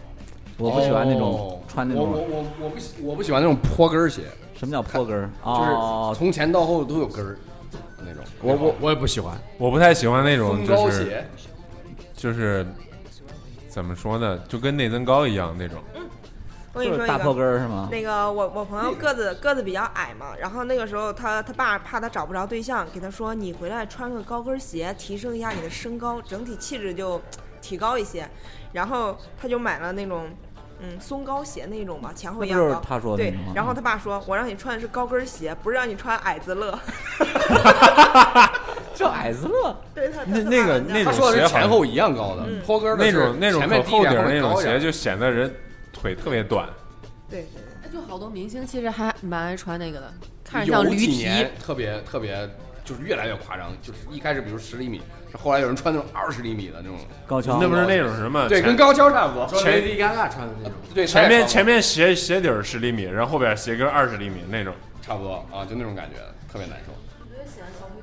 S6: 我不喜欢那种
S1: 哦
S6: 穿那
S1: 我我
S6: 种。
S1: 我我不喜我不喜欢那种坡跟儿鞋，
S6: 什么叫坡跟儿？
S1: 就是
S6: 哦，
S1: 从前到后都有跟儿那种。
S2: 我我我也不喜欢。
S5: 我不太喜欢那种就是，就是怎么说呢，就跟内增高一样那种。
S3: 我跟你说一个。
S6: 跟儿是吗？
S3: 那个我我朋友个子个子比较矮嘛，然后那个时候他他爸怕他找不着对象，给他说你回来穿个高跟鞋，提升一下你的身高，整体气质就提高一些。然后他就买了那种嗯松高鞋那种吧，前后一样高。
S6: 就是他说的
S3: 对，然后他爸说，我让你穿的是高跟鞋，不是让你穿矮子乐。
S6: 叫矮子乐，
S3: 对他
S5: 那那个那种
S1: 他说的
S5: 鞋
S1: 前后一样高的，
S3: 嗯
S1: 坡跟的
S5: 那种那种
S1: 前面
S5: 可厚底
S1: 低一点后
S5: 儿那种鞋，就显得人腿特别短。
S3: 对对
S7: 就好多明星其实还蛮爱穿那个的，看着像
S1: 有
S7: 驴皮。
S1: 几年特别特别，就是越来越夸张，就是一开始比如十厘米，后来有人穿那种二十厘米的那种，
S6: 高跷
S5: 那不是那种什么？
S1: 对，跟高跷差不多。
S2: 说
S5: 前
S2: Gaga 穿的那种，
S1: 对，
S5: 前面前面鞋鞋底儿十厘米，然后后边鞋跟二十厘米那种，
S1: 差不多啊，就那种感觉，特别难受。
S7: 我觉得喜欢小腿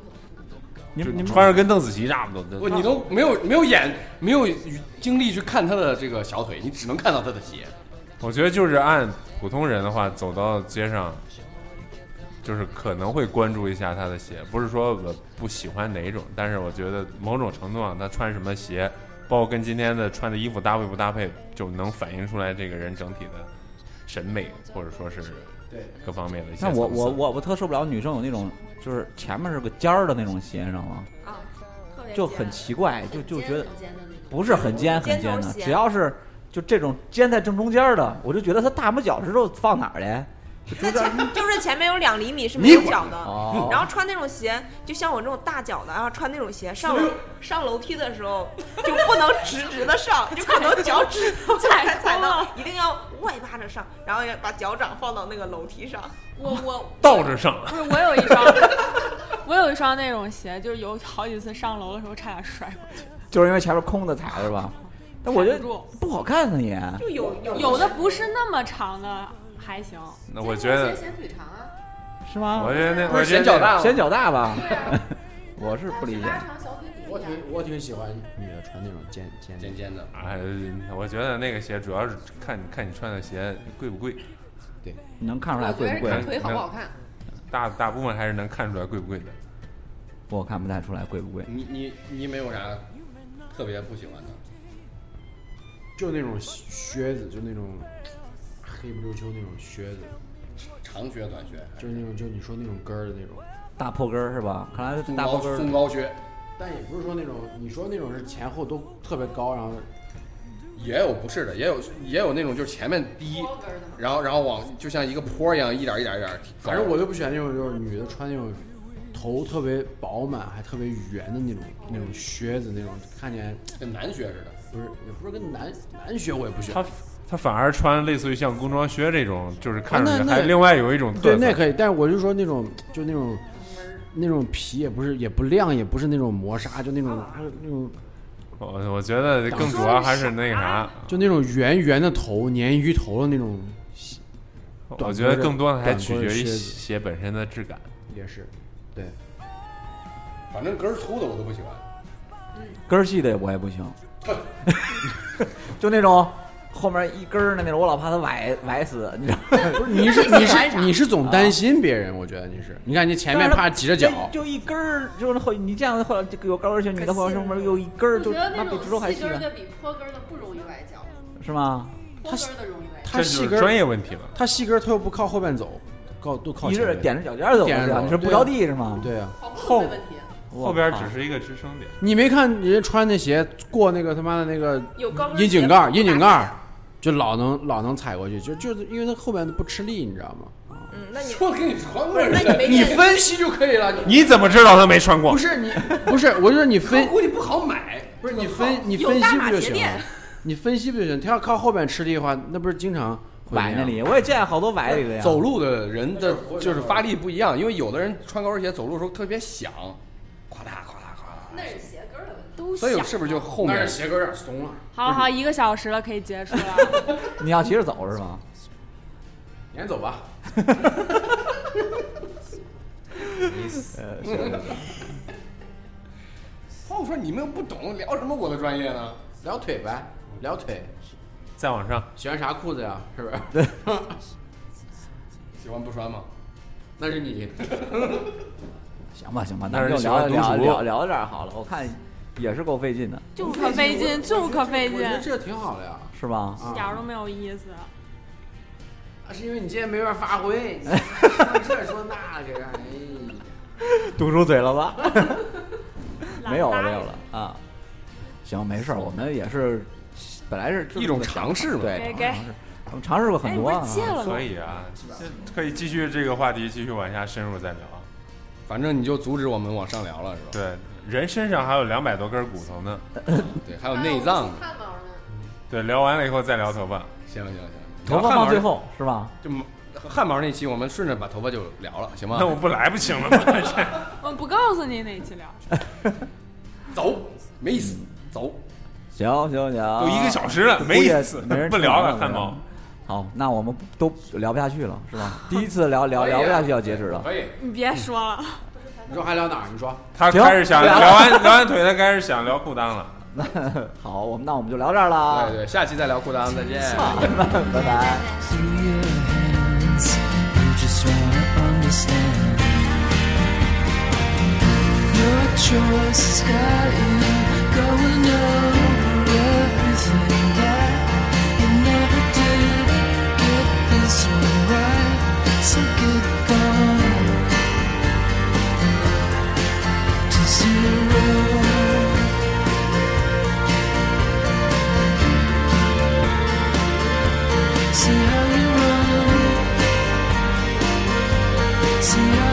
S6: 你你
S5: 穿着跟邓紫棋差不多。
S1: 不，你都没有没有眼没有精力去看她的这个小腿，你只能看到她的鞋。
S5: 我觉得就是按普通人的话，走到街上，就是可能会关注一下他的鞋，不是说我不喜欢哪种，但是我觉得某种程度上，他穿什么鞋，包括跟今天的穿的衣服搭配不搭配，就能反映出来这个人整体的审美，或者说是
S2: 对
S5: 各方面的一些
S6: 那我我我我特受不了女生有那种就是前面是个尖儿的那种鞋，你知道吗？
S3: 啊，特别
S6: 就很奇怪，就就觉得不是很尖很尖的，只要是就这种尖在正中间儿的，我就觉得他大拇脚趾头放哪儿嘞？就
S3: 那前就是前面有两厘米是没有脚的，
S6: 哦
S3: 然后穿那种鞋，就像我这种大脚的，然后穿那种鞋上楼上楼梯的时候就不能直直的上，就可能脚趾头踩踩到，一定要外八着上，然后要把脚掌放到那个楼梯上。
S4: 我我
S5: 倒着上，
S4: 不是我有一双，我有一双那种鞋，就是有好几次上楼的时候差点摔过去，
S6: 就是因为前面空的踩是吧？但我觉得
S4: 不
S6: 好看呢也。
S3: 就有有
S4: 有的不是那么长的还行，
S5: 那我觉得，
S7: 显腿长啊，
S6: 是吗？
S5: 我觉得那
S1: 不是显脚大？
S6: 显脚大吧？
S7: 对啊，
S6: 我是不理解。
S7: 拉长小腿比
S2: 我挺我挺喜欢女的穿那种尖尖
S1: 尖尖的，
S5: 哎，我觉得那个鞋主要是看看你穿的鞋贵不贵，
S6: 你能看出来贵不贵？
S7: 腿好不好看。
S5: 大大部分还是能看出来贵不贵的。
S6: 我看不太出来贵不贵。
S1: 你你你没有啥特别不喜欢的？
S2: 就那种靴子，就那种黑不溜秋那种靴子，
S1: 长靴、短靴，
S2: 就是那种就你说那种跟儿的那种，
S6: 大坡跟儿是吧？看来
S1: 松高
S6: 大坡跟儿
S1: 松高靴
S2: 但也不是说那种你说那种是前后都特别高，然后
S1: 也有不是的，也有也有那种就是前面低，然后然后往就像一个坡一样，一点一点一点。
S2: 反正我就不喜欢那种就是女的穿那种头特别饱满还特别圆的那种那种靴子，那种看起来
S1: 跟男靴似的。
S2: 不是也不是跟男男靴我也不喜欢
S5: 他。他反而穿类似于像工装靴这种，就是看上
S2: 啊那那
S5: 去还另外有一种特
S2: 对，那可以，但是我就说那种就那种那种皮也不是也不亮，也不是那种磨砂，就那种那种
S5: 我我觉得更主要还是那个啥，
S2: 就那种圆圆的头、鲶鱼头的那种，短
S5: 我觉得更多的还取决于鞋本身的质感。
S2: 也是，对，
S1: 反正跟儿粗的我都不喜欢。
S6: 跟儿细的我也不行，就那种后面一根儿的那种，我老怕它崴崴死，你知道吗？
S2: 不是你是你是你是总担心别人，我觉得你是，你看你前面怕挤着脚，
S6: 就一根儿，就是后你这样的话，这个有高跟鞋，女的后上面有一根儿，
S7: 我
S6: 就那比
S7: 觉得那种
S6: 指头还细
S7: 的比坡跟的不容易崴脚，
S6: 是吗？
S7: 坡跟儿的容易崴脚。
S2: 他
S5: 这就是专
S2: 细跟儿
S5: 业问题了。
S2: 他细跟儿他又不靠后边走，靠都靠
S6: 你是踮着脚尖走你是不着地是吗？
S2: 对啊，
S7: 跑步
S5: 后
S7: 没问题，
S5: 后边只是一个支撑点。
S2: 你没看人家穿那鞋过那个他妈的那个
S3: 有高跟
S2: 阴井盖儿，
S3: 鞋
S2: 阴井盖，就老能老能踩过去，就就是因为他后边不吃力，你知道吗？
S3: 嗯，那你
S1: 说给你穿过
S3: 那你没
S2: 你
S3: 见
S2: 分析就可以了，你
S5: 你怎么知道他没穿过
S2: 不？是你不是，我就说你分
S1: 估计不好买。
S2: 不是你分你分析不就行？你分析不就行？他要靠后边吃力的话，那不是经常
S6: 崴那里，我也见好多崴里的呀。
S1: 走路的人的就是发力不一样，因为有的人穿高跟鞋走路的时候特别响，咵嗒咵嗒咵
S7: 那是鞋跟儿的问题。
S4: 都，
S1: 所以是不是就后面
S2: 那
S1: 面
S2: 是鞋跟有点松了，
S4: 好好一个小时了，可以结束了。
S6: 你要急着走是吧？
S2: 撵走吧。
S6: 呃，行
S1: 我说你们又不懂，聊什么我的专业呢？
S2: 聊腿呗，聊腿，
S5: 再往上，
S2: 喜欢啥裤子呀？是不是？
S1: 喜欢不穿吗？
S2: 那是你。
S6: 行吧行吧，
S5: 那
S6: 咱们就聊聊聊聊到这儿好了。我看也是够费劲的，
S4: 就可费劲，就可费劲，
S2: 我觉得这挺好的呀。
S6: 是吧？
S2: 啊
S4: 一点儿都没有意思。
S2: 那是因为你今天没法发挥，这说那个，哎呀，
S6: 堵住嘴了吧？没有了没有了啊。行，没事儿，我们也是本来是
S1: 一种尝试嘛
S6: 对，尝试，我们尝试过很
S4: 哎，
S6: 多啊。
S4: 不是戒了吗
S5: 可？以啊，可以继续这个话题继续往下深入再聊。
S1: 反正你就阻止我们往上聊了，是吧？
S5: 对，人身上还有两百多根骨头呢。
S1: 对，还有内脏呢。
S7: 汗毛呢？
S5: 对，聊完了以后再聊头发。
S1: 行行行，
S6: 头发放最后是吧？
S1: 就汗毛那期，我们顺着把头发就聊了，行吗
S5: 那？我不来不行了吗？
S4: 我不告诉你哪期聊。
S1: 走，没意思，走。
S6: 行行行，
S5: 都一个小时了，没意思，
S6: 没人
S5: 不聊了，
S6: 听
S5: 汗毛。。
S6: 好，那我们都聊不下去了，是吧？第一次聊聊聊不下去要截止了。
S1: 可以，
S4: 你别说了，
S2: 你说还聊哪儿？你说
S5: 他开始想
S6: 聊
S5: 聊完聊完腿，他开始想聊裤裆了。
S6: 那 好，我们那我们就聊这儿了，
S1: 对对，下期再聊裤裆，再见。
S6: 拜拜。
S8: your choice see